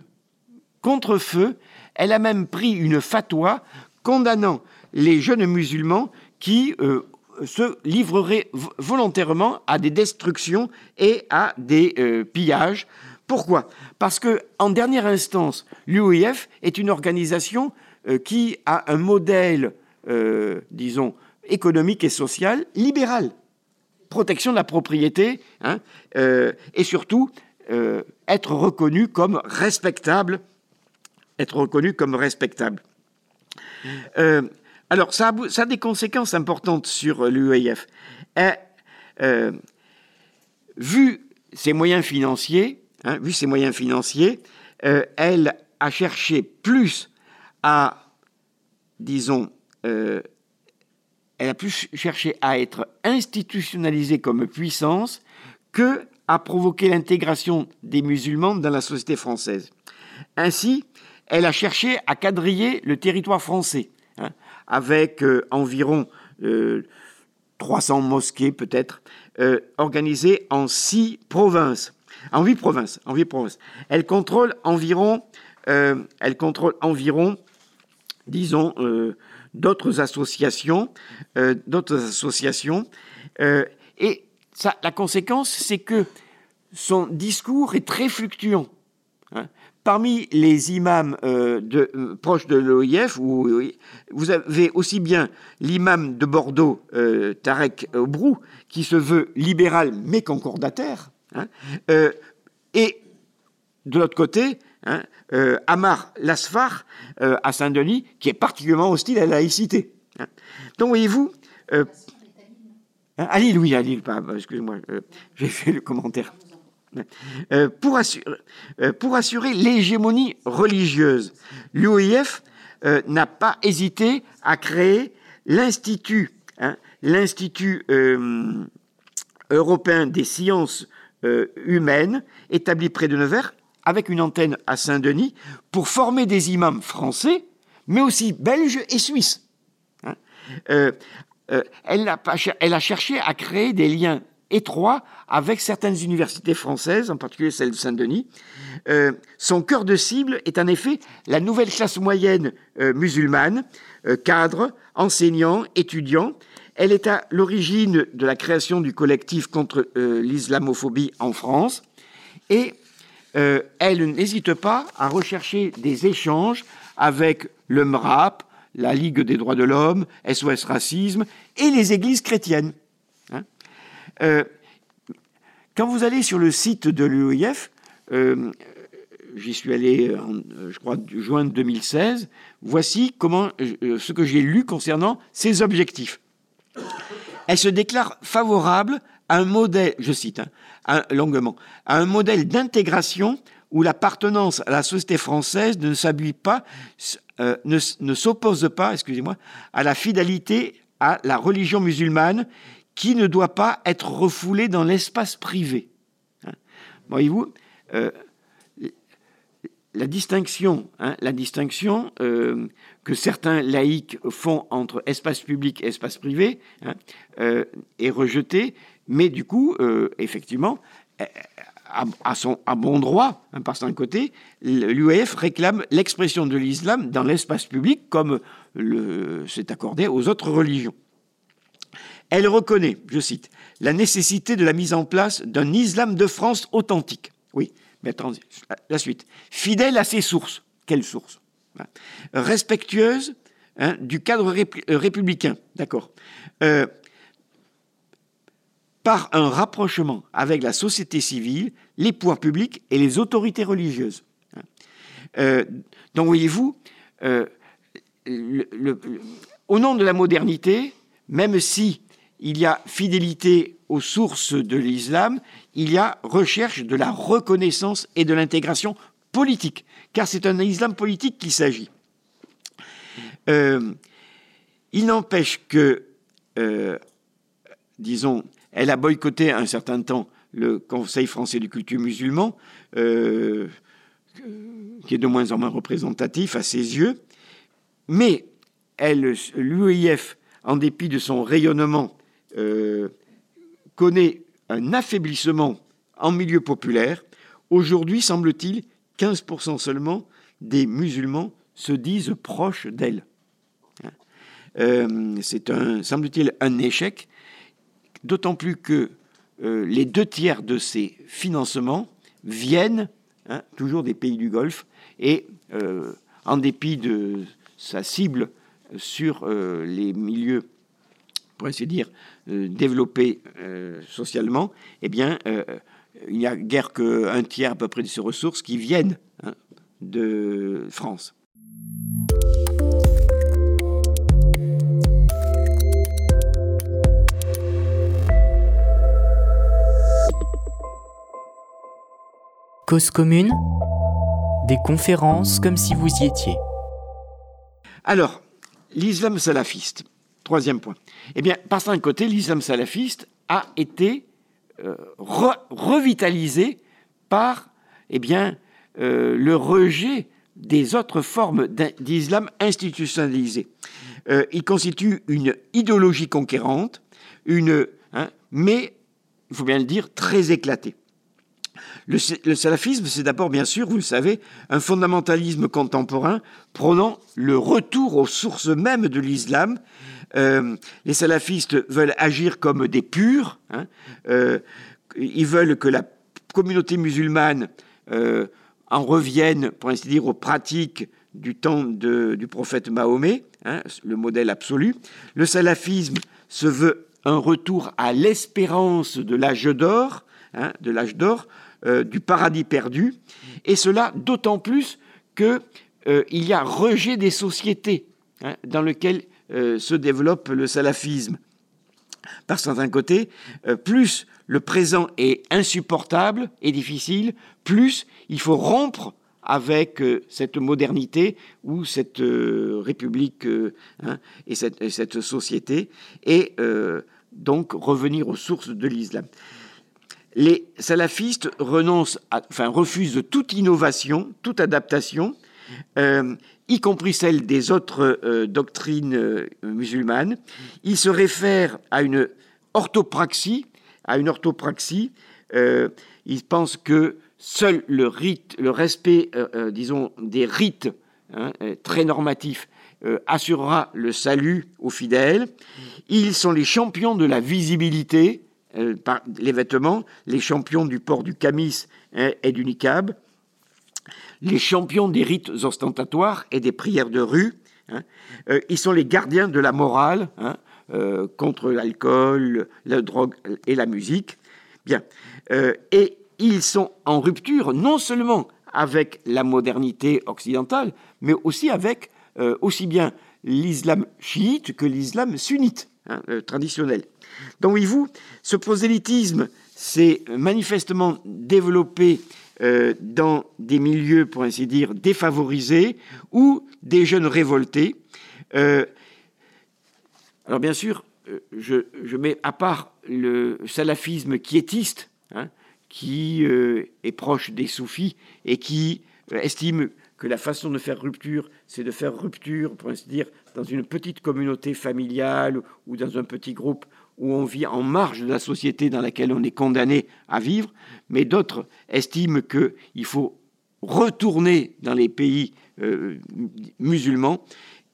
contre-feu. Elle a même pris une fatwa condamnant les jeunes musulmans qui se livrerait volontairement à des destructions et à des euh, pillages. Pourquoi? Parce que, en dernière instance, l'UOIF est une organisation euh, qui a un modèle, euh, disons, économique et social libéral. Protection de la propriété, hein, et surtout être reconnu comme respectable. Être reconnu comme respectable. Alors, ça a, des conséquences importantes sur euh, l'UEF. Euh, vu ses moyens financiers, hein, vu ses moyens financiers, euh, elle a cherché plus à, disons, elle a plus cherché à être institutionnalisée comme puissance que à provoquer l'intégration des musulmans dans la société française. Ainsi, elle a cherché à quadriller le territoire français. Hein avec euh, environ 300 euh, mosquées peut-être, euh, organisées en six provinces, en huit provinces, en provinces. Elle contrôle environ, elle contrôle environ, disons, d'autres associations, d'autres associations, et ça, la conséquence, c'est que son discours est très fluctuant. Hein. Parmi les imams euh, proches de l'OIF, vous avez aussi bien l'imam de Bordeaux, Tarek Obrou, qui se veut libéral mais concordataire, hein, et de l'autre côté, hein, Amar Lasfar à Saint-Denis, qui est particulièrement hostile à la laïcité. Donc voyez-vous, Hein, à Lille, oui, à Lille, excusez-moi, euh, j'ai fait le commentaire. Euh, pour, assurer, euh, pour, assurer, l'hégémonie religieuse, l'UOIF n'a pas hésité à créer l'Institut, hein, l'Institut européen des sciences humaines, établi près de Nevers, avec une antenne à Saint-Denis, pour former des imams français, mais aussi belges et suisses. Hein. Euh, elle, a, cherché à créer des liens étroits avec certaines universités françaises, en particulier celle de Saint-Denis. Euh, son cœur de cible est en effet la nouvelle classe moyenne euh, musulmane, cadres, enseignants, étudiants. Elle est à l'origine de la création du collectif contre l'islamophobie en France et elle n'hésite pas à rechercher des échanges avec le MRAP, la Ligue des droits de l'homme, SOS Racisme, et les églises chrétiennes. Hein. Euh, quand vous allez sur le site de euh, j'y suis allé, en, euh, juin 2016, voici comment, ce que j'ai lu concernant ses objectifs. Elle se déclare favorable à un modèle, je cite hein, longuement, à un modèle d'intégration où l'appartenance à la société française ne pas euh, ne, s'oppose pas, excusez-moi, à la fidélité à la religion musulmane qui ne doit pas être refoulée dans l'espace privé. Hein. Voyez-vous, euh, la distinction, hein, la distinction euh, que certains laïcs font entre espace public et espace privé hein, est rejetée, mais du coup, effectivement, à, son, bon droit, hein, par son côté, l'UEF réclame l'expression de l'islam dans l'espace public comme c'est accordé aux autres religions. Elle reconnaît, je cite, la nécessité de la mise en place d'un islam de France authentique. Oui, mais attendez, la suite. Fidèle à ses sources. Quelles sources? Respectueuse hein, du cadre républicain. D'accord. Euh, par un rapprochement avec la société civile, les pouvoirs publics et les autorités religieuses. Euh, donc voyez-vous, euh, au nom de la modernité, même si il y a fidélité aux sources de l'islam, il y a recherche de la reconnaissance et de l'intégration car c'est un islam politique qu'il s'agit. Euh, il n'empêche que, disons, elle a boycotté un certain temps le Conseil français du culture musulman, euh, qui est de moins en moins représentatif à ses yeux, mais l'UEIF, en dépit de son rayonnement, euh, connaît un affaiblissement en milieu populaire. Aujourd'hui, semble-t-il, 15% seulement des musulmans se disent proches d'elle. Hein. Euh, c'est un, semble-t-il, un échec d'autant plus que euh, les deux tiers de ces financements viennent hein, toujours des pays du Golfe et euh, en dépit de sa cible sur les milieux, pour ainsi dire, développés socialement, eh bien, il n'y a guère qu'un tiers à peu près de ces ressources qui viennent hein, de France. Cause commune, des conférences comme si vous y étiez. Alors, l'islam salafiste, troisième point. Eh bien, par un côté, l'islam salafiste a été euh, revitalisé par eh bien, euh, le rejet des autres formes d'islam institutionnalisé. Euh, il constitue une idéologie conquérante, une, hein, mais, il faut bien le dire, très éclatée. Le, salafisme, c'est d'abord, bien sûr, vous le savez, un fondamentalisme contemporain prônant le retour aux sources mêmes de l'islam. Euh, les salafistes veulent agir comme des purs. Hein. Euh, ils veulent que la communauté musulmane euh, en reviennent, pour ainsi dire, aux pratiques du temps du prophète Mahomet, hein, le modèle absolu. Le salafisme se veut un retour à l'espérance de l'âge d'or, hein, de l'âge d'or, du paradis perdu, et cela d'autant plus qu'il euh, y a rejet des sociétés dans lesquelles euh, se développe le salafisme. Par certains côtés, plus le présent est insupportable et difficile, plus il faut rompre avec cette modernité ou cette république hein, et, cette, société, et donc revenir aux sources de l'islam les salafistes renoncent enfin, refusent toute innovation, toute adaptation, euh, y compris celle des autres euh, doctrines euh, musulmanes. Ils se réfèrent à une orthopraxie, à une orthopraxie. ils pensent que seul le respect, disons, des rites hein, très normatifs assurera le salut aux fidèles. Ils sont les champions de la visibilité, par les vêtements, les champions du port du camis hein, et du niqab, les champions des rites ostentatoires et des prières de rue. Hein. Euh, ils sont les gardiens de la morale hein, euh, contre l'alcool, la drogue et la musique. Bien. et ils sont en rupture non seulement avec la modernité occidentale, mais aussi avec aussi bien l'islam chiite que l'islam sunnite traditionnel. Donc, voyez-vous, ce prosélytisme s'est manifestement développé euh, dans des milieux, pour ainsi dire, défavorisés ou des jeunes révoltés. Euh, alors, bien sûr, euh, je, mets à part le salafisme quiétiste, hein, qui est proche des soufis et qui estime que la façon de faire rupture, c'est de faire rupture, pour ainsi dire, dans une petite communauté familiale ou dans un petit groupe où on vit en marge de la société dans laquelle on est condamné à vivre, mais d'autres estiment qu'il faut retourner dans les pays euh, musulmans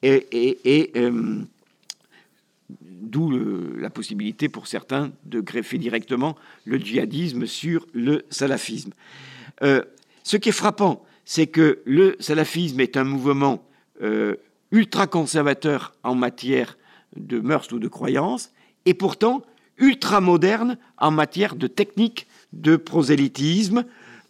et, euh, d'où la possibilité pour certains de greffer directement le djihadisme sur le salafisme. Euh, ce qui est frappant, c'est que le salafisme est un mouvement ultra-conservateur en matière de mœurs ou de croyances, et pourtant ultra moderne en matière de technique de prosélytisme,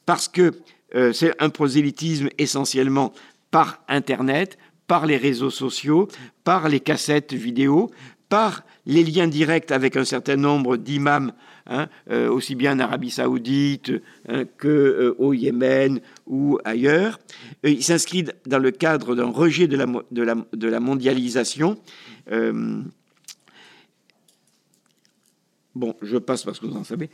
parce que euh, c'est un prosélytisme essentiellement par Internet, par les réseaux sociaux, par les cassettes vidéo, par les liens directs avec un certain nombre d'imams, hein, euh, aussi bien en Arabie saoudite hein, que qu'au euh, Yémen ou ailleurs. il s'inscrit dans le cadre d'un rejet de la, de la mondialisation. Bon, je passe parce que vous en savez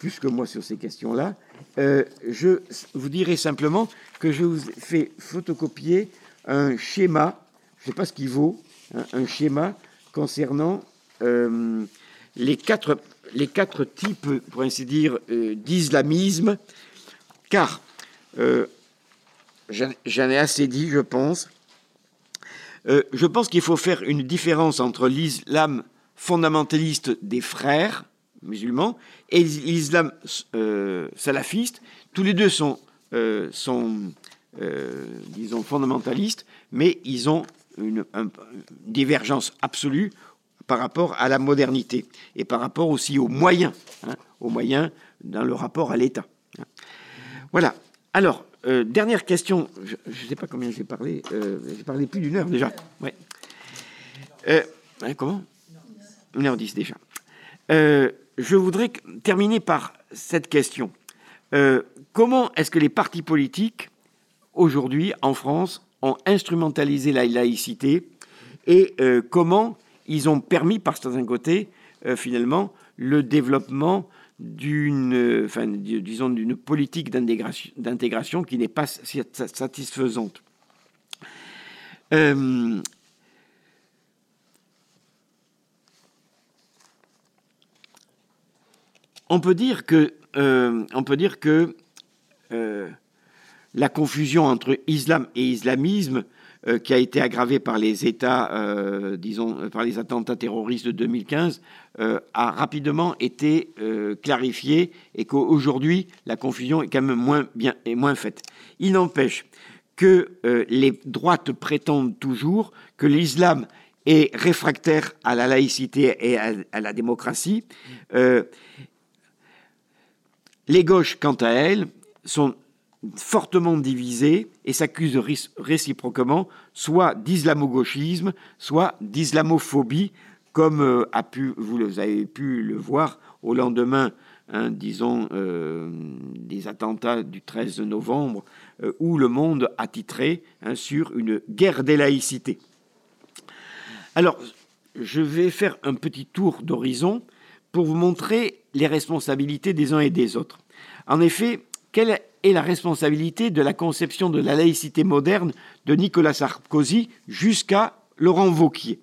plus que moi sur ces questions-là. Euh, je vous dirai simplement que je vous ai fait photocopier un schéma, je ne sais pas ce qu'il vaut, hein, un schéma concernant euh, les, quatre, les quatre types, pour ainsi dire, euh, d'islamisme, car j'en ai assez dit, je pense. je pense qu'il faut faire une différence entre l'islam fondamentaliste des frères musulmans et l'islam euh, salafiste. Tous les deux sont, euh, euh, disons, fondamentalistes, mais ils ont une, divergence absolue par rapport à la modernité et par rapport aussi aux moyens, hein, aux moyens dans le rapport à l'État. Voilà. Alors, dernière question. Je ne sais pas combien j'ai parlé. j'ai parlé plus d'une heure déjà. Hein, comment? 1h10 déjà. Euh, je voudrais terminer par cette question. Euh, comment est-ce que les partis politiques, aujourd'hui, en France, ont instrumentalisé la laïcité et euh, comment ils ont permis, par certains côtés, finalement, le développement d'une, enfin, disons, d'une politique d'intégration qui n'est pas satisfaisante? On peut dire que, euh, euh, la confusion entre islam et islamisme euh, qui a été aggravée par les États, disons, par les attentats terroristes de 2015, a rapidement été clarifiée et qu'aujourd'hui, la confusion est quand même moins faite. Il n'empêche que les droites prétendent toujours que l'islam est réfractaire à la laïcité et à, la démocratie. Les gauches, quant à elles, sont fortement divisés et s'accusent réciproquement soit d'islamo-gauchisme, soit d'islamophobie, comme euh, vous avez pu le voir au lendemain, hein, disons, euh, des attentats du 13 novembre, euh, où le monde a titré hein, sur une guerre des laïcités. Alors, je vais faire un petit tour d'horizon pour vous montrer les responsabilités des uns et des autres. En effet, quelle est la responsabilité de la conception de la laïcité moderne de Nicolas Sarkozy jusqu'à Laurent Vauquier?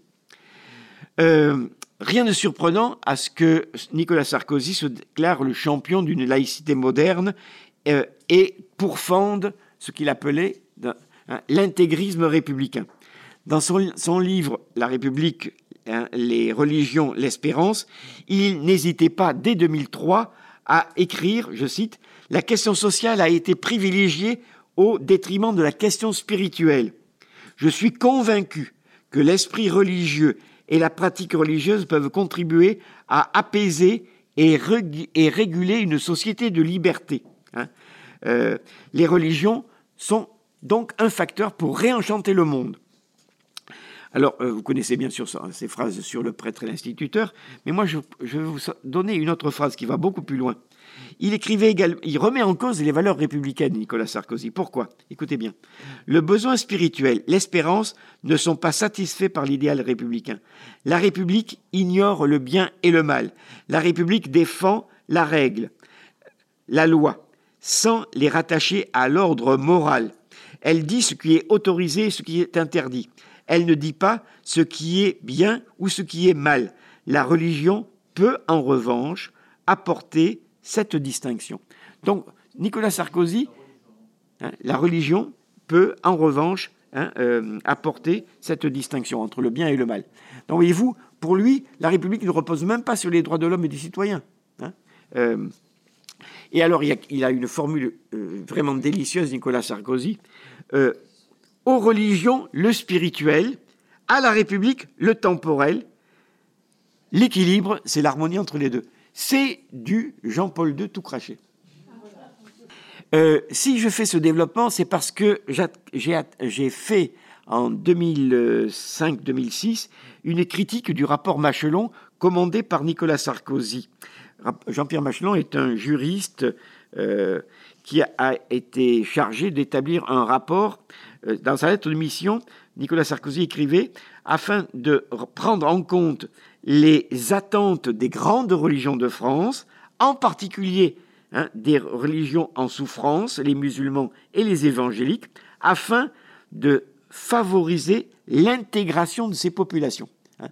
Euh, Rien de surprenant à ce que Nicolas Sarkozy se déclare le champion d'une laïcité moderne euh, et pourfende ce qu'il appelait hein, l'intégrisme républicain. Dans son, livre La République, hein, les religions, l'espérance, il n'hésitait pas dès 2003 à écrire, je cite, la question sociale a été privilégiée au détriment de la question spirituelle. Je suis convaincu que l'esprit religieux et la pratique religieuse peuvent contribuer à apaiser et, réguler une société de liberté. Hein. Euh, les religions sont donc un facteur pour réenchanter le monde. Alors, euh, vous connaissez bien sûr ces phrases sur le prêtre et l'instituteur, mais moi je, je, vais vous donner une autre phrase qui va beaucoup plus loin. Il écrivait également, il remet en cause les valeurs républicaines, Nicolas Sarkozy. Pourquoi? Écoutez bien. Le besoin spirituel, l'espérance ne sont pas satisfaits par l'idéal républicain. La République ignore le bien et le mal. La République défend la règle, la loi, sans les rattacher à l'ordre moral. Elle dit ce qui est autorisé et ce qui est interdit. Elle ne dit pas ce qui est bien ou ce qui est mal. La religion peut en revanche apporter cette distinction. Donc, Nicolas Sarkozy, hein, la religion peut en revanche hein, euh, apporter cette distinction entre le bien et le mal. Donc, voyez-vous, pour lui, la République ne repose même pas sur les droits de l'homme et des citoyens. Hein. Euh, et alors, il a, une formule euh, vraiment délicieuse, Nicolas Sarkozy. Aux religions, le spirituel, à la République, le temporel. L'équilibre, c'est l'harmonie entre les deux. C'est du Jean-Paul II tout craché. Euh, si je fais ce développement, c'est parce que j'ai fait en 2005-2006 une critique du rapport Machelon commandé par Nicolas Sarkozy. Jean-Pierre Machelon est un juriste euh, qui a été chargé d'établir un rapport. Euh, dans sa lettre de mission, Nicolas Sarkozy écrivait Afin de prendre en compte les attentes des grandes religions de France, en particulier hein, des religions en souffrance, les musulmans et les évangéliques, afin de favoriser l'intégration de ces populations. Hein.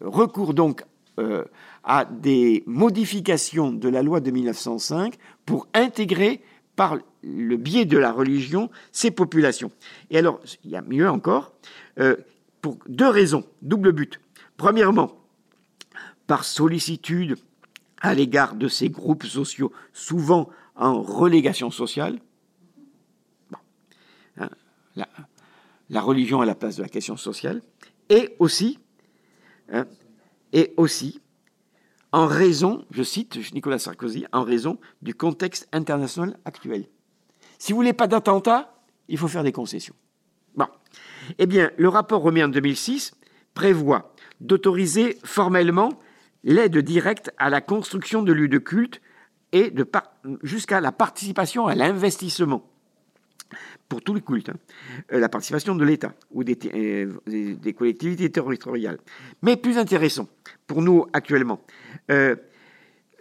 Recours donc euh, à des modifications de la loi de 1905 pour intégrer par le biais de la religion ces populations. Et alors, il y a mieux encore, euh, pour deux raisons, double but. Premièrement, par sollicitude à l'égard de ces groupes sociaux, souvent en relégation sociale. Hein, la, religion à la place de la question sociale, et aussi, hein, et aussi, en raison, je cite Nicolas Sarkozy, en raison du contexte international actuel. Si vous voulez pas d'attentat, il faut faire des concessions. Bon. Eh bien, le rapport remis en 2006 prévoit d'autoriser formellement l'aide directe à la construction de lieux de culte et jusqu'à la participation à l'investissement pour tous les cultes, hein. euh, la participation de l'État ou euh, des, collectivités territoriales. Mais plus intéressant pour nous actuellement, euh,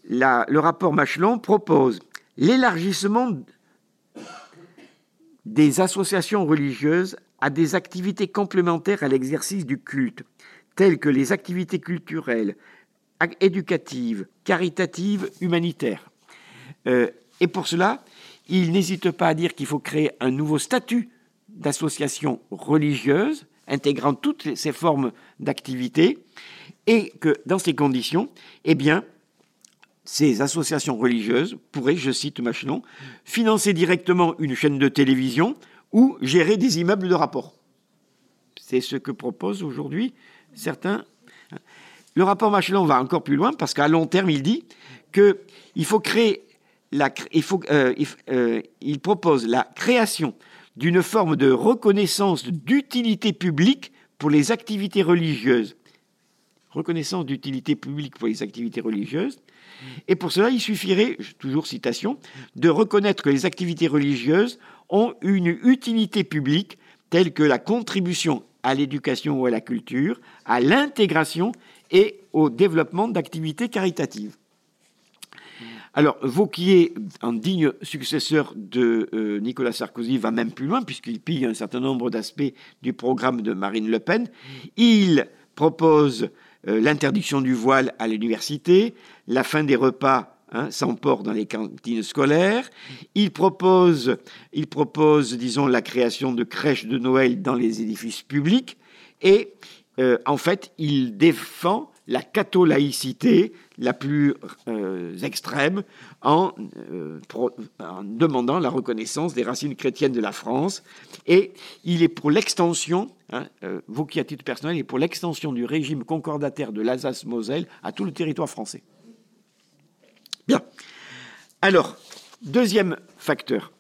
le rapport Machelon propose l'élargissement des associations religieuses à des activités complémentaires à l'exercice du culte, telles que les activités culturelles, éducative, caritative, humanitaire. Euh, et pour cela, il n'hésite pas à dire qu'il faut créer un nouveau statut d'association religieuse intégrant toutes ces formes d'activité et que dans ces conditions, eh bien, ces associations religieuses pourraient, je cite Machenon, financer directement une chaîne de télévision ou gérer des immeubles de rapport. C'est ce que proposent aujourd'hui certains. Le rapport Machenon va encore plus loin parce qu'à long terme, il dit qu'il faut créer il, euh, euh, il propose la création d'une forme de reconnaissance d'utilité publique pour les activités religieuses. Reconnaissance d'utilité publique pour les activités religieuses. Et pour cela, il suffirait, toujours citation, de reconnaître que les activités religieuses ont une utilité publique telle que la contribution à l'éducation ou à la culture, à l'intégration et au développement d'activités caritatives. Alors, Vauquier, en digne successeur de euh, Nicolas Sarkozy, va même plus loin, puisqu'il pille un certain nombre d'aspects du programme de Marine Le Pen. Il propose euh, l'interdiction du voile à l'université, la fin des repas hein, sans porc dans les cantines scolaires. Il propose, il propose, disons, la création de crèches de Noël dans les édifices publics. Et euh, en fait, il défend la catholaïcité la plus euh, extrême en, euh, en, demandant la reconnaissance des racines chrétiennes de la France. Et il est pour l'extension, hein, euh, vous qui à titre personnel, il est pour l'extension du régime concordataire de l'Alsace-Moselle à tout le territoire français. Bien. Alors, deuxième facteur.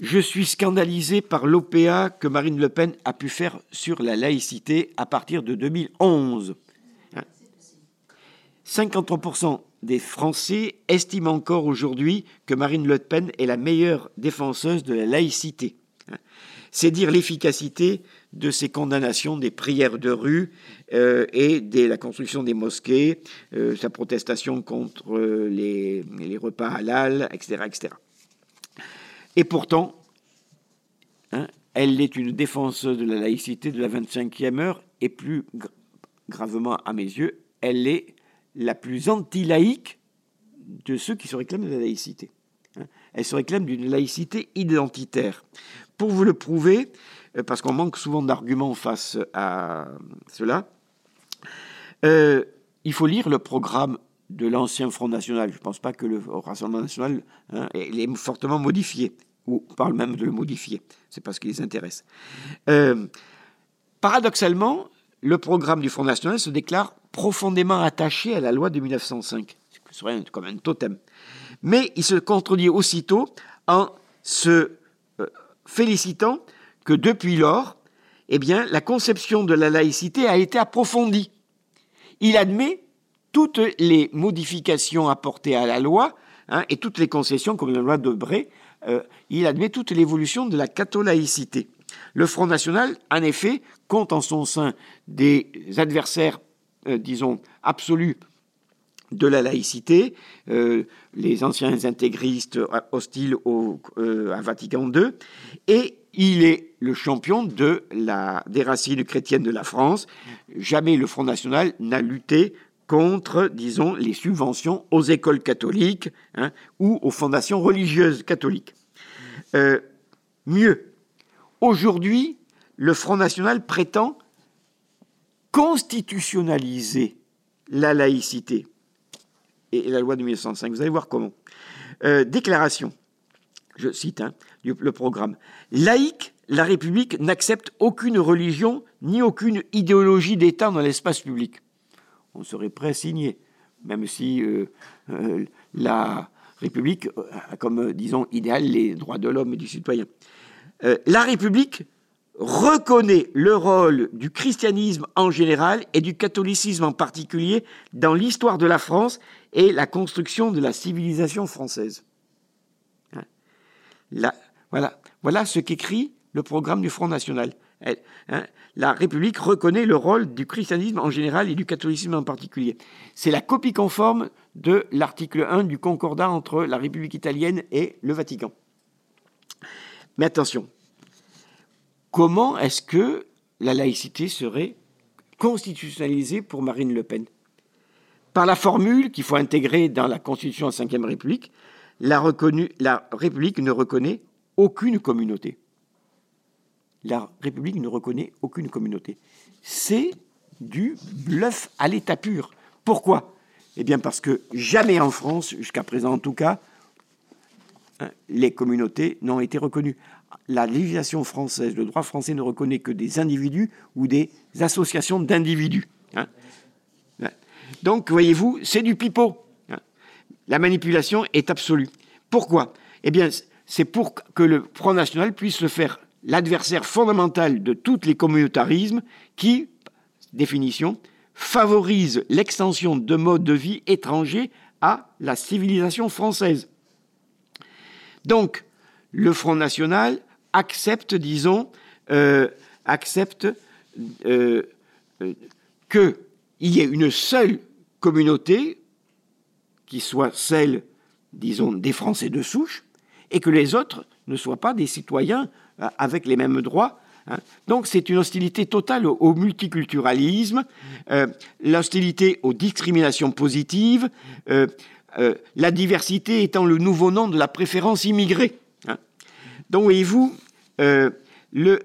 Je suis scandalisé par l'OPA que Marine Le Pen a pu faire sur la laïcité à partir de 2011. 53% des Français estiment encore aujourd'hui que Marine Le Pen est la meilleure défenseuse de la laïcité. C'est dire l'efficacité de ses condamnations des prières de rue euh, et de la construction des mosquées, euh, sa protestation contre les, repas halal, etc. etc. Et pourtant, hein, elle est une défenseuse de la laïcité de la 25e heure et plus gravement à mes yeux, elle est la plus anti-laïque de ceux qui se réclament de la laïcité. Hein. Elle se réclame d'une laïcité identitaire. Pour vous le prouver, euh, parce qu'on manque souvent d'arguments face à cela, euh, il faut lire le programme de l'ancien Front National. Je ne pense pas que le Rassemblement National hein, est fortement modifié, ou parle même de le modifier. C'est parce qu'il les intéresse. Euh, paradoxalement, le programme du Front National se déclare profondément attaché à la loi de 1905. Ce serait comme un totem. Mais il se contredit aussitôt en se euh, félicitant que depuis lors, eh bien, la conception de la laïcité a été approfondie. Il admet toutes les modifications apportées à la loi hein, et toutes les concessions, comme la loi de Bray, euh, il admet toute l'évolution de la catholaïcité. Le Front National, en effet, compte en son sein des adversaires euh, disons, absolue de la laïcité, euh, les anciens intégristes hostiles au, euh, à Vatican II, et il est le champion des racines chrétiennes de la France. Jamais le Front National n'a lutté contre, disons, les subventions aux écoles catholiques hein, ou aux fondations religieuses catholiques. mieux, aujourd'hui, le Front National prétend constitutionnaliser la laïcité et la loi de 1905. Vous allez voir comment. Euh, déclaration, je cite hein, le programme. Laïque, la République n'accepte aucune religion ni aucune idéologie d'État dans l'espace public. On serait prêt à signer, même si euh, euh, la République a comme, disons, idéal les droits de l'homme et du citoyen. La République reconnaît le rôle du christianisme en général et du catholicisme en particulier dans l'histoire de la France et la construction de la civilisation française. Hein? voilà, voilà ce qu'écrit le programme du Front National. Hein, la République reconnaît le rôle du christianisme en général et du catholicisme en particulier. C'est la copie conforme de l'article 1 du concordat entre la République italienne et le Vatican. Mais attention, comment est-ce que la laïcité serait constitutionnalisée pour Marine Le Pen? Par la formule qu'il faut intégrer dans la Constitution de la Ve République, la, la République ne reconnaît aucune communauté. La République ne reconnaît aucune communauté. C'est du bluff à l'état pur. Pourquoi? Eh bien parce que jamais en France, jusqu'à présent en tout cas, les communautés n'ont été reconnues. La législation française, le droit français ne reconnaît que des individus ou des associations d'individus. Hein. Donc, voyez-vous, c'est du pipeau. Hein. La manipulation est absolue. Pourquoi? Eh bien, c'est pour que le Front National puisse se faire l'adversaire fondamental de tous les communautarismes qui, définition, favorise l'extension de modes de vie étrangers à la civilisation française. Donc, le Front National accepte, disons, euh, accepte euh, euh, qu'il y ait une seule communauté qui soit celle, disons, des Français de souche, et que les autres ne soient pas des citoyens avec les mêmes droits Hein. Donc c'est une hostilité totale au, multiculturalisme, l'hostilité aux discriminations positives, euh, euh, la diversité étant le nouveau nom de la préférence immigrée. Hein. Donc voyez-vous, le,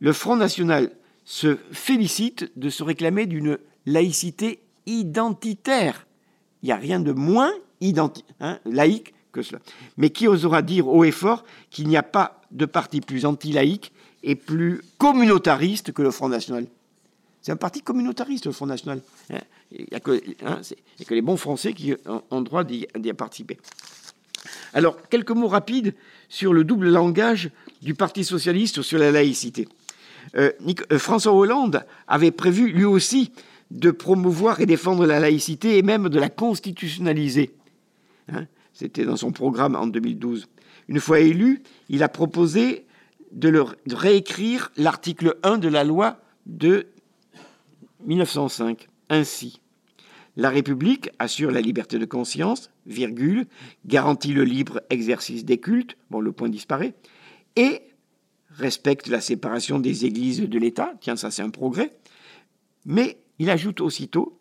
le Front National se félicite de se réclamer d'une laïcité identitaire. Il n'y a rien de moins hein, laïque que cela. Mais qui osera dire haut et fort qu'il n'y a pas de parti plus anti-laïque est plus communautariste que le Front National? C'est un parti communautariste, le Front National. Hein, il n'y a, hein, que les bons Français qui ont droit d'y participer. Alors, quelques mots rapides sur le double langage du Parti socialiste sur la laïcité. Euh, euh, François Hollande avait prévu lui aussi de promouvoir et défendre la laïcité et même de la constitutionnaliser. Hein, c'était dans son programme en 2012. Une fois élu, il a proposé de, réécrire l'article 1 de la loi de 1905. Ainsi, la République assure la liberté de conscience, virgule, garantit le libre exercice des cultes, bon, le point disparaît, et respecte la séparation des églises de l'État, tiens, ça c'est un progrès, mais il ajoute aussitôt,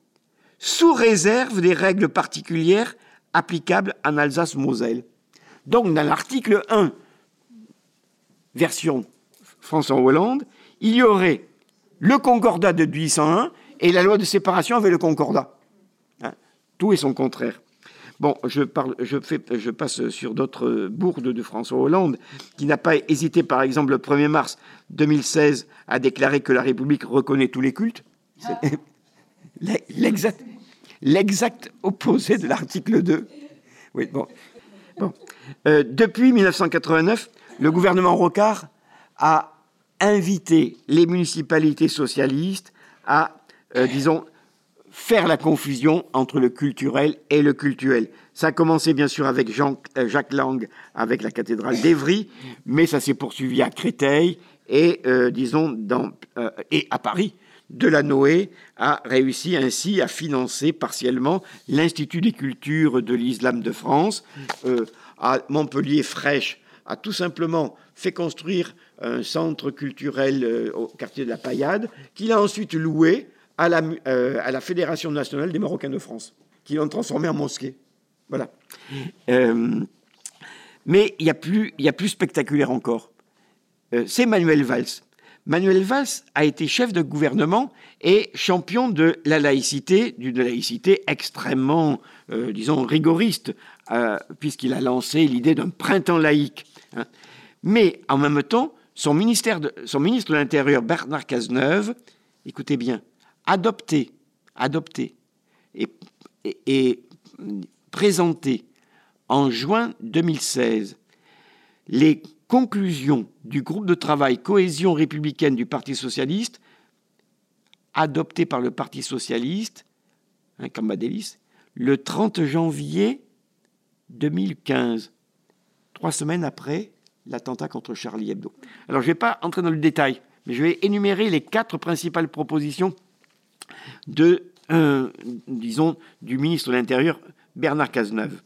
sous réserve des règles particulières applicables en Alsace-Moselle. Donc, dans l'article 1 version François Hollande, il y aurait le concordat de 1801 et la loi de séparation avec le concordat. Hein, tout est son contraire. Bon, je, parle, je, fais, je passe sur d'autres bourdes de François Hollande, qui n'a pas hésité, par exemple, le 1er mars 2016, à déclarer que la République reconnaît tous les cultes. L'exact, l'exact opposé de l'article 2. Oui, bon. bon. Euh, depuis 1989, le gouvernement Rocard a invité les municipalités socialistes à, euh, disons, faire la confusion entre le culturel et le cultuel. Ça a commencé bien sûr avec Jean, euh, Jacques Lang, avec la cathédrale d'Evry, mais ça s'est poursuivi à Créteil et, euh, disons, et à Paris. Delanoë a réussi ainsi à financer partiellement l'Institut des cultures de l'islam de France. à Montpellier, Fraîche a tout simplement fait construire un centre culturel euh, au quartier de la Paillade, qu'il a ensuite loué à la, euh, à la Fédération nationale des Marocains de France, qui l'ont transformé en mosquée. Voilà. Euh, mais il y, a plus, y a plus spectaculaire encore. C'est Manuel Valls. Manuel Valls a été chef de gouvernement et champion de la laïcité, d'une laïcité extrêmement, disons, rigoriste, puisqu'il a lancé l'idée d'un printemps laïque. Hein. Mais en même temps, son, ministre de l'Intérieur, Bernard Cazeneuve, écoutez bien, adopté, adopté et, présenté en juin 2016 les conclusions du groupe de travail cohésion républicaine du Parti socialiste, adoptées par le Parti socialiste, hein, le 30 janvier 2015 trois semaines après l'attentat contre Charlie Hebdo. Alors je ne vais pas entrer dans le détail, mais je vais énumérer les quatre principales propositions de, euh, disons, du ministre de l'Intérieur, Bernard Cazeneuve.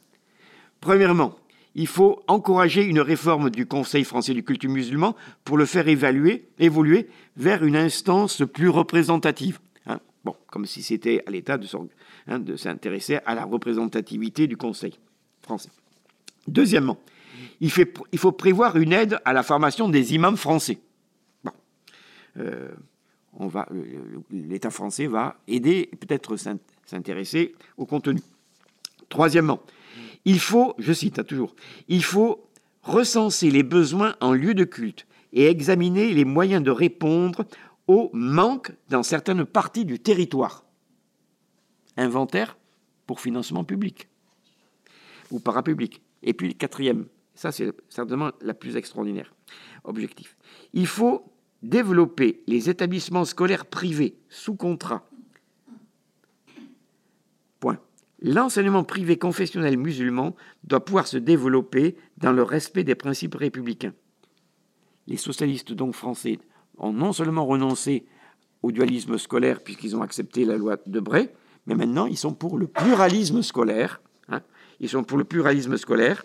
Premièrement, il faut encourager une réforme du Conseil français du culte musulman pour le faire évoluer vers une instance plus représentative. Hein. bon, comme si c'était à l'État hein, de s'intéresser à la représentativité du Conseil français. Deuxièmement, il, faut prévoir une aide à la formation des imams français. Euh, l'État français va aider, peut-être s'intéresser au contenu. Troisièmement, il faut, je cite hein, toujours, il faut recenser les besoins en lieu de culte et examiner les moyens de répondre aux manques dans certaines parties du territoire. Inventaire pour financement public ou parapublic. Et puis, quatrième, ça c'est certainement la plus extraordinaire, objectif. Il faut développer les établissements scolaires privés sous contrat. Point. L'enseignement privé confessionnel musulman doit pouvoir se développer dans le respect des principes républicains. Les socialistes donc français ont non seulement renoncé au dualisme scolaire puisqu'ils ont accepté la loi de Bray, mais maintenant ils sont pour le pluralisme scolaire. Hein. ils sont pour le pluralisme scolaire.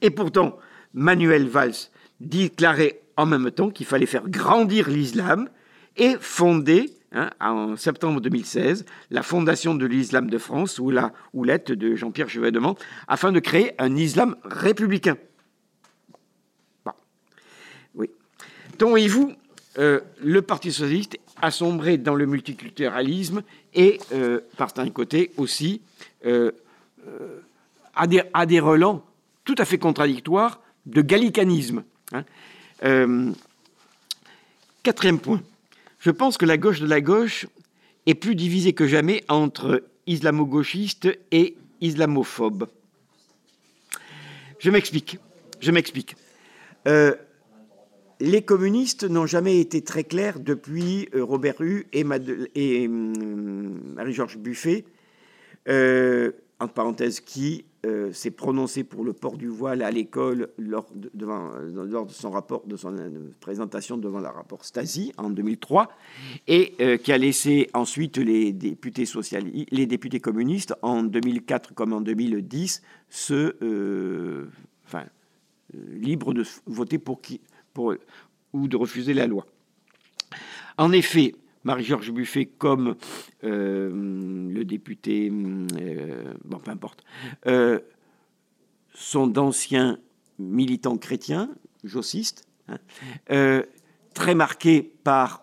Et pourtant, Manuel Valls déclarait en même temps qu'il fallait faire grandir l'islam et fonder, hein, en septembre 2016, la fondation de l'islam de France, ou la houlette de Jean-Pierre Chevènement, afin de créer un islam républicain. Oui. Donc, vous euh, le Parti socialiste a sombré dans le multiculturalisme et, euh, par un côté aussi, euh, des, a, des, relents tout à fait contradictoires de gallicanisme. Hein. quatrième point. Je pense que la gauche de la gauche est plus divisée que jamais entre islamo-gauchistes et islamophobes. Je m'explique. Je m'explique les communistes n'ont jamais été très clairs depuis euh, Robert Hue et, hum, Marie-Georges Buffet, euh, entre parenthèses, qui euh, s'est prononcé pour le port du voile à l'école lors de, lors de son rapport, de son présentation devant le rapport Stasi en 2003, et qui a laissé ensuite les députés socialistes, les députés communistes en 2004 comme en 2010 se, enfin, libres de voter pour qui ou de refuser la loi. En effet, Marie-Georges Buffet, comme euh, le député, euh, bon, peu importe, euh, sont d'anciens militants chrétiens, jossistes, hein, très marqués par,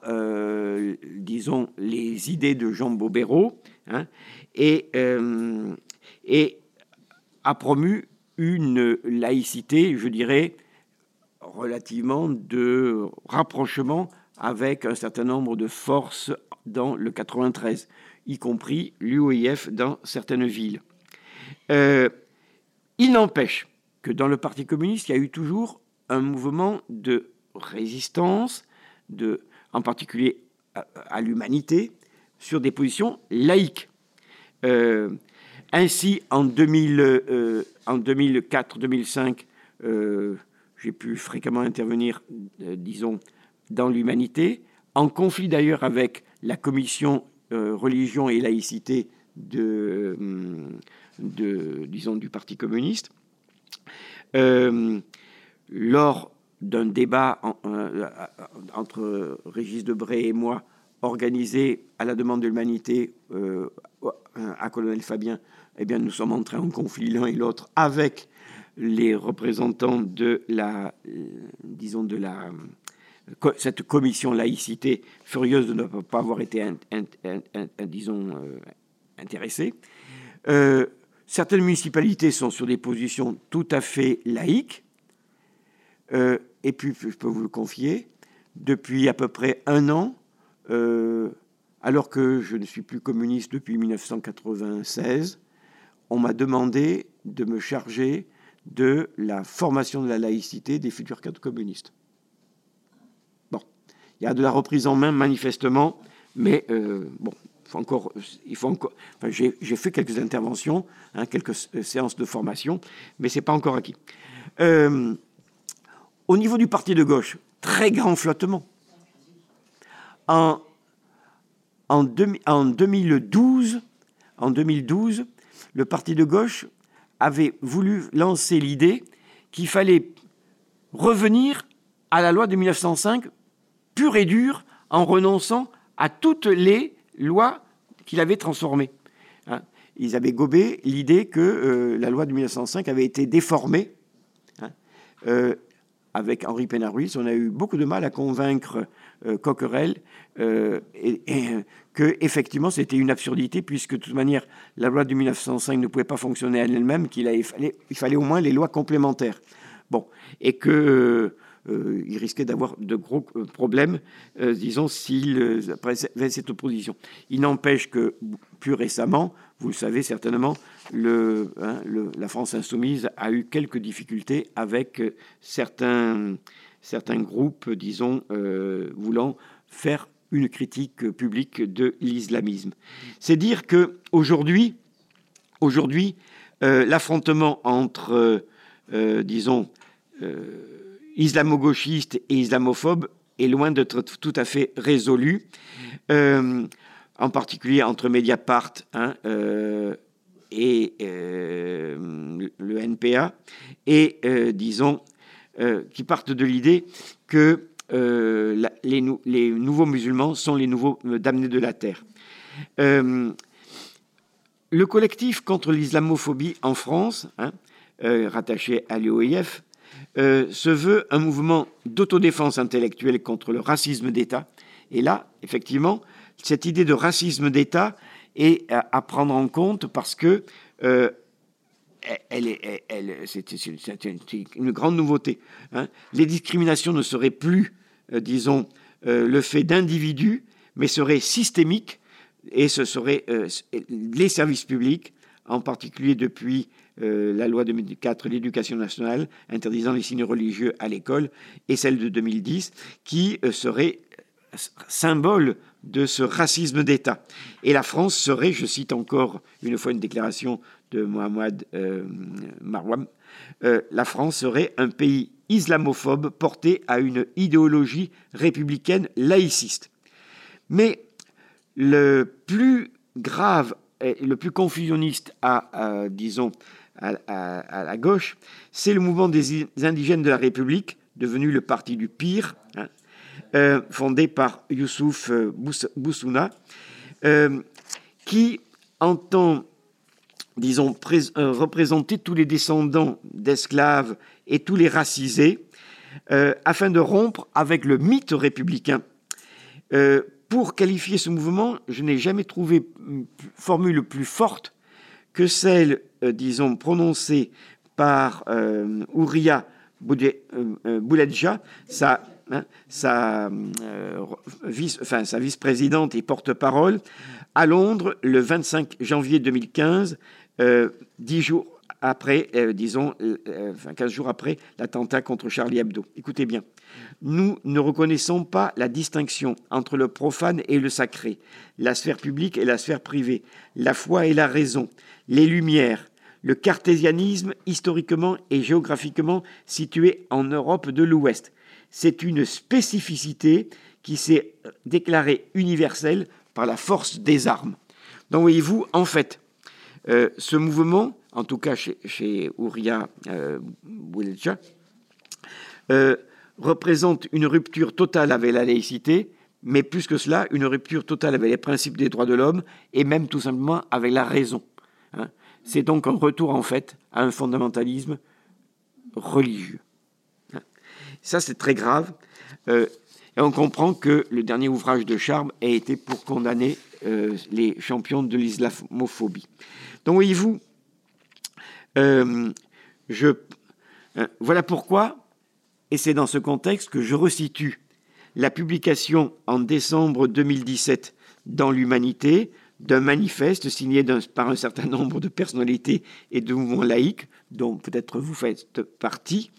disons, les idées de Jean Bobéro, hein, et, et a promu une laïcité, je dirais, relativement de rapprochement avec un certain nombre de forces dans le 93, y compris l'UOIF dans certaines villes. Euh, il n'empêche que dans le Parti communiste, il y a eu toujours un mouvement de résistance, de, en particulier à, l'humanité, sur des positions laïques. Euh, ainsi, en, 2000, euh, en 2004-2005, j'ai pu fréquemment intervenir, disons, dans l'humanité, en conflit d'ailleurs avec la commission euh, religion et laïcité de, euh, de, disons, du Parti communiste. lors d'un débat entre Régis Debray et moi, organisé à la demande de l'humanité à Colonel Fabien, eh bien, nous sommes entrés en conflit l'un et l'autre avec les représentants de la, euh, disons, de la, cette commission laïcité, furieuse de ne pas avoir été, disons, euh, intéressée. Euh, certaines municipalités sont sur des positions tout à fait laïques. et puis, je peux vous le confier, depuis à peu près un an, alors que je ne suis plus communiste depuis 1996, on m'a demandé de me charger de la formation de la laïcité des futurs cadres communistes. Il y a de la reprise en main manifestement, mais euh, bon, faut encore, il faut encore. j'ai fait quelques interventions, hein, quelques séances de formation, mais c'est pas encore acquis. Euh, au niveau du parti de gauche, très grand flottement. En, en, en 2012, en 2012, le parti de gauche avait voulu lancer l'idée qu'il fallait revenir à la loi de 1905 pure et dure en renonçant à toutes les lois qu'il avait transformées. Hein. ils avaient gobé l'idée que la loi de 1905 avait été déformée. Hein, avec Henri Pénaruiz, on a eu beaucoup de mal à convaincre Coquerel et, que effectivement c'était une absurdité puisque de toute manière la loi de 1905 ne pouvait pas fonctionner elle-même, qu'il fallait, il fallait au moins les lois complémentaires. Bon, et que euh, il risquait d'avoir de gros euh, problèmes, euh, disons, s'il avait cette opposition. Il n'empêche que, plus récemment, vous le savez certainement, hein, la France insoumise a eu quelques difficultés avec certains, certains groupes, disons, voulant faire une critique publique de l'islamisme. C'est dire que aujourd'hui, aujourd'hui, l'affrontement entre, disons, islamo-gauchiste et islamophobe est loin d'être tout à fait résolu, euh, en particulier entre Mediapart hein, euh, et euh, le NPA, et disons, qui partent de l'idée que les, nouveaux musulmans sont les nouveaux damnés de la terre. le collectif contre l'islamophobie en France, hein, rattaché à l'UOIF, euh, se veut un mouvement d'autodéfense intellectuelle contre le racisme d'État. Et là, effectivement, cette idée de racisme d'État est à, prendre en compte parce que euh, elle est, elle, c'est, une grande nouveauté. Hein. Les discriminations ne seraient plus, euh, disons, le fait d'individus, mais seraient systémiques et ce seraient les services publics, en particulier depuis euh, la loi de 2004, l'éducation nationale, interdisant les signes religieux à l'école, et celle de 2010, qui euh, serait symbole de ce racisme d'État. Et la France serait, je cite encore une fois une déclaration de Mohamed euh, Marwam, la France serait un pays islamophobe porté à une idéologie républicaine laïciste. Mais le plus grave le plus confusionniste à disons, à, la gauche, c'est le mouvement des indigènes de la République, devenu le parti du pire, hein, euh, fondé par Youssouf euh, Boussouna, euh, qui entend, disons, représenter tous les descendants d'esclaves et tous les racisés, afin de rompre avec le mythe républicain. pour qualifier ce mouvement, je n'ai jamais trouvé formule plus forte que celle disons, prononcée par euh, Ouria euh, Bouledja, sa, hein, sa, vice, enfin, sa vice-présidente et porte-parole, à Londres le 25 janvier 2015, dix jours après, disons, enfin, 15 jours après l'attentat contre Charlie Hebdo. Écoutez bien, nous ne reconnaissons pas la distinction entre le profane et le sacré, la sphère publique et la sphère privée, la foi et la raison, les lumières, le cartésianisme historiquement et géographiquement situé en Europe de l'Ouest. C'est une spécificité qui s'est déclarée universelle par la force des armes. Donc voyez-vous, en fait, euh, ce mouvement, en tout cas chez, chez Ouria euh, euh, représente une rupture totale avec la laïcité, mais plus que cela, une rupture totale avec les principes des droits de l'homme et même tout simplement avec la raison. Hein. C'est donc un retour en fait à un fondamentalisme religieux. Ça, c'est très grave. Euh, et on comprend que le dernier ouvrage de Charme a été pour condamner euh, les champions de l'islamophobie. Donc, voyez-vous, euh, voilà pourquoi, et c'est dans ce contexte que je resitue la publication en décembre 2017 dans l'Humanité d'un manifeste signé par un certain nombre de personnalités et de mouvements laïcs, dont peut-être vous faites partie,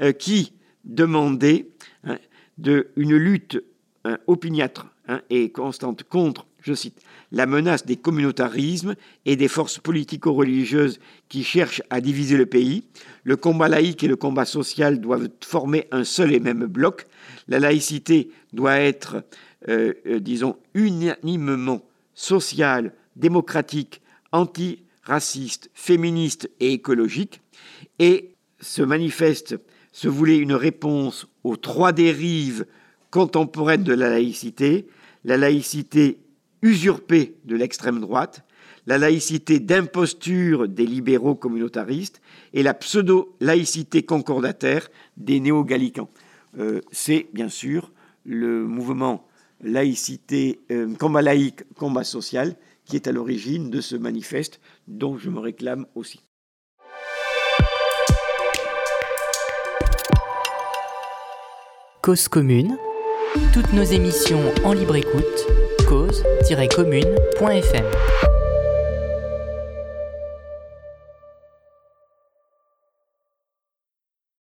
euh, qui demandait hein, de, une lutte hein, opiniâtre hein, et constante contre, je cite, la menace des communautarismes et des forces politico-religieuses qui cherchent à diviser le pays. Le combat laïque et le combat social doivent former un seul et même bloc. La laïcité doit être, euh, euh, disons, unanimement social, démocratique, anti-raciste, féministe et écologique. Et ce manifeste se voulait une réponse aux trois dérives contemporaines de la laïcité, la laïcité usurpée de l'extrême droite, la laïcité d'imposture des libéraux communautaristes et la pseudo-laïcité concordataire des néo-gallicans. Euh, c'est bien sûr le mouvement laïcité, euh, combat laïque, combat social, qui est à l'origine de ce manifeste dont je me réclame aussi. Cause commune, toutes nos émissions en libre écoute, cause-commune.fm.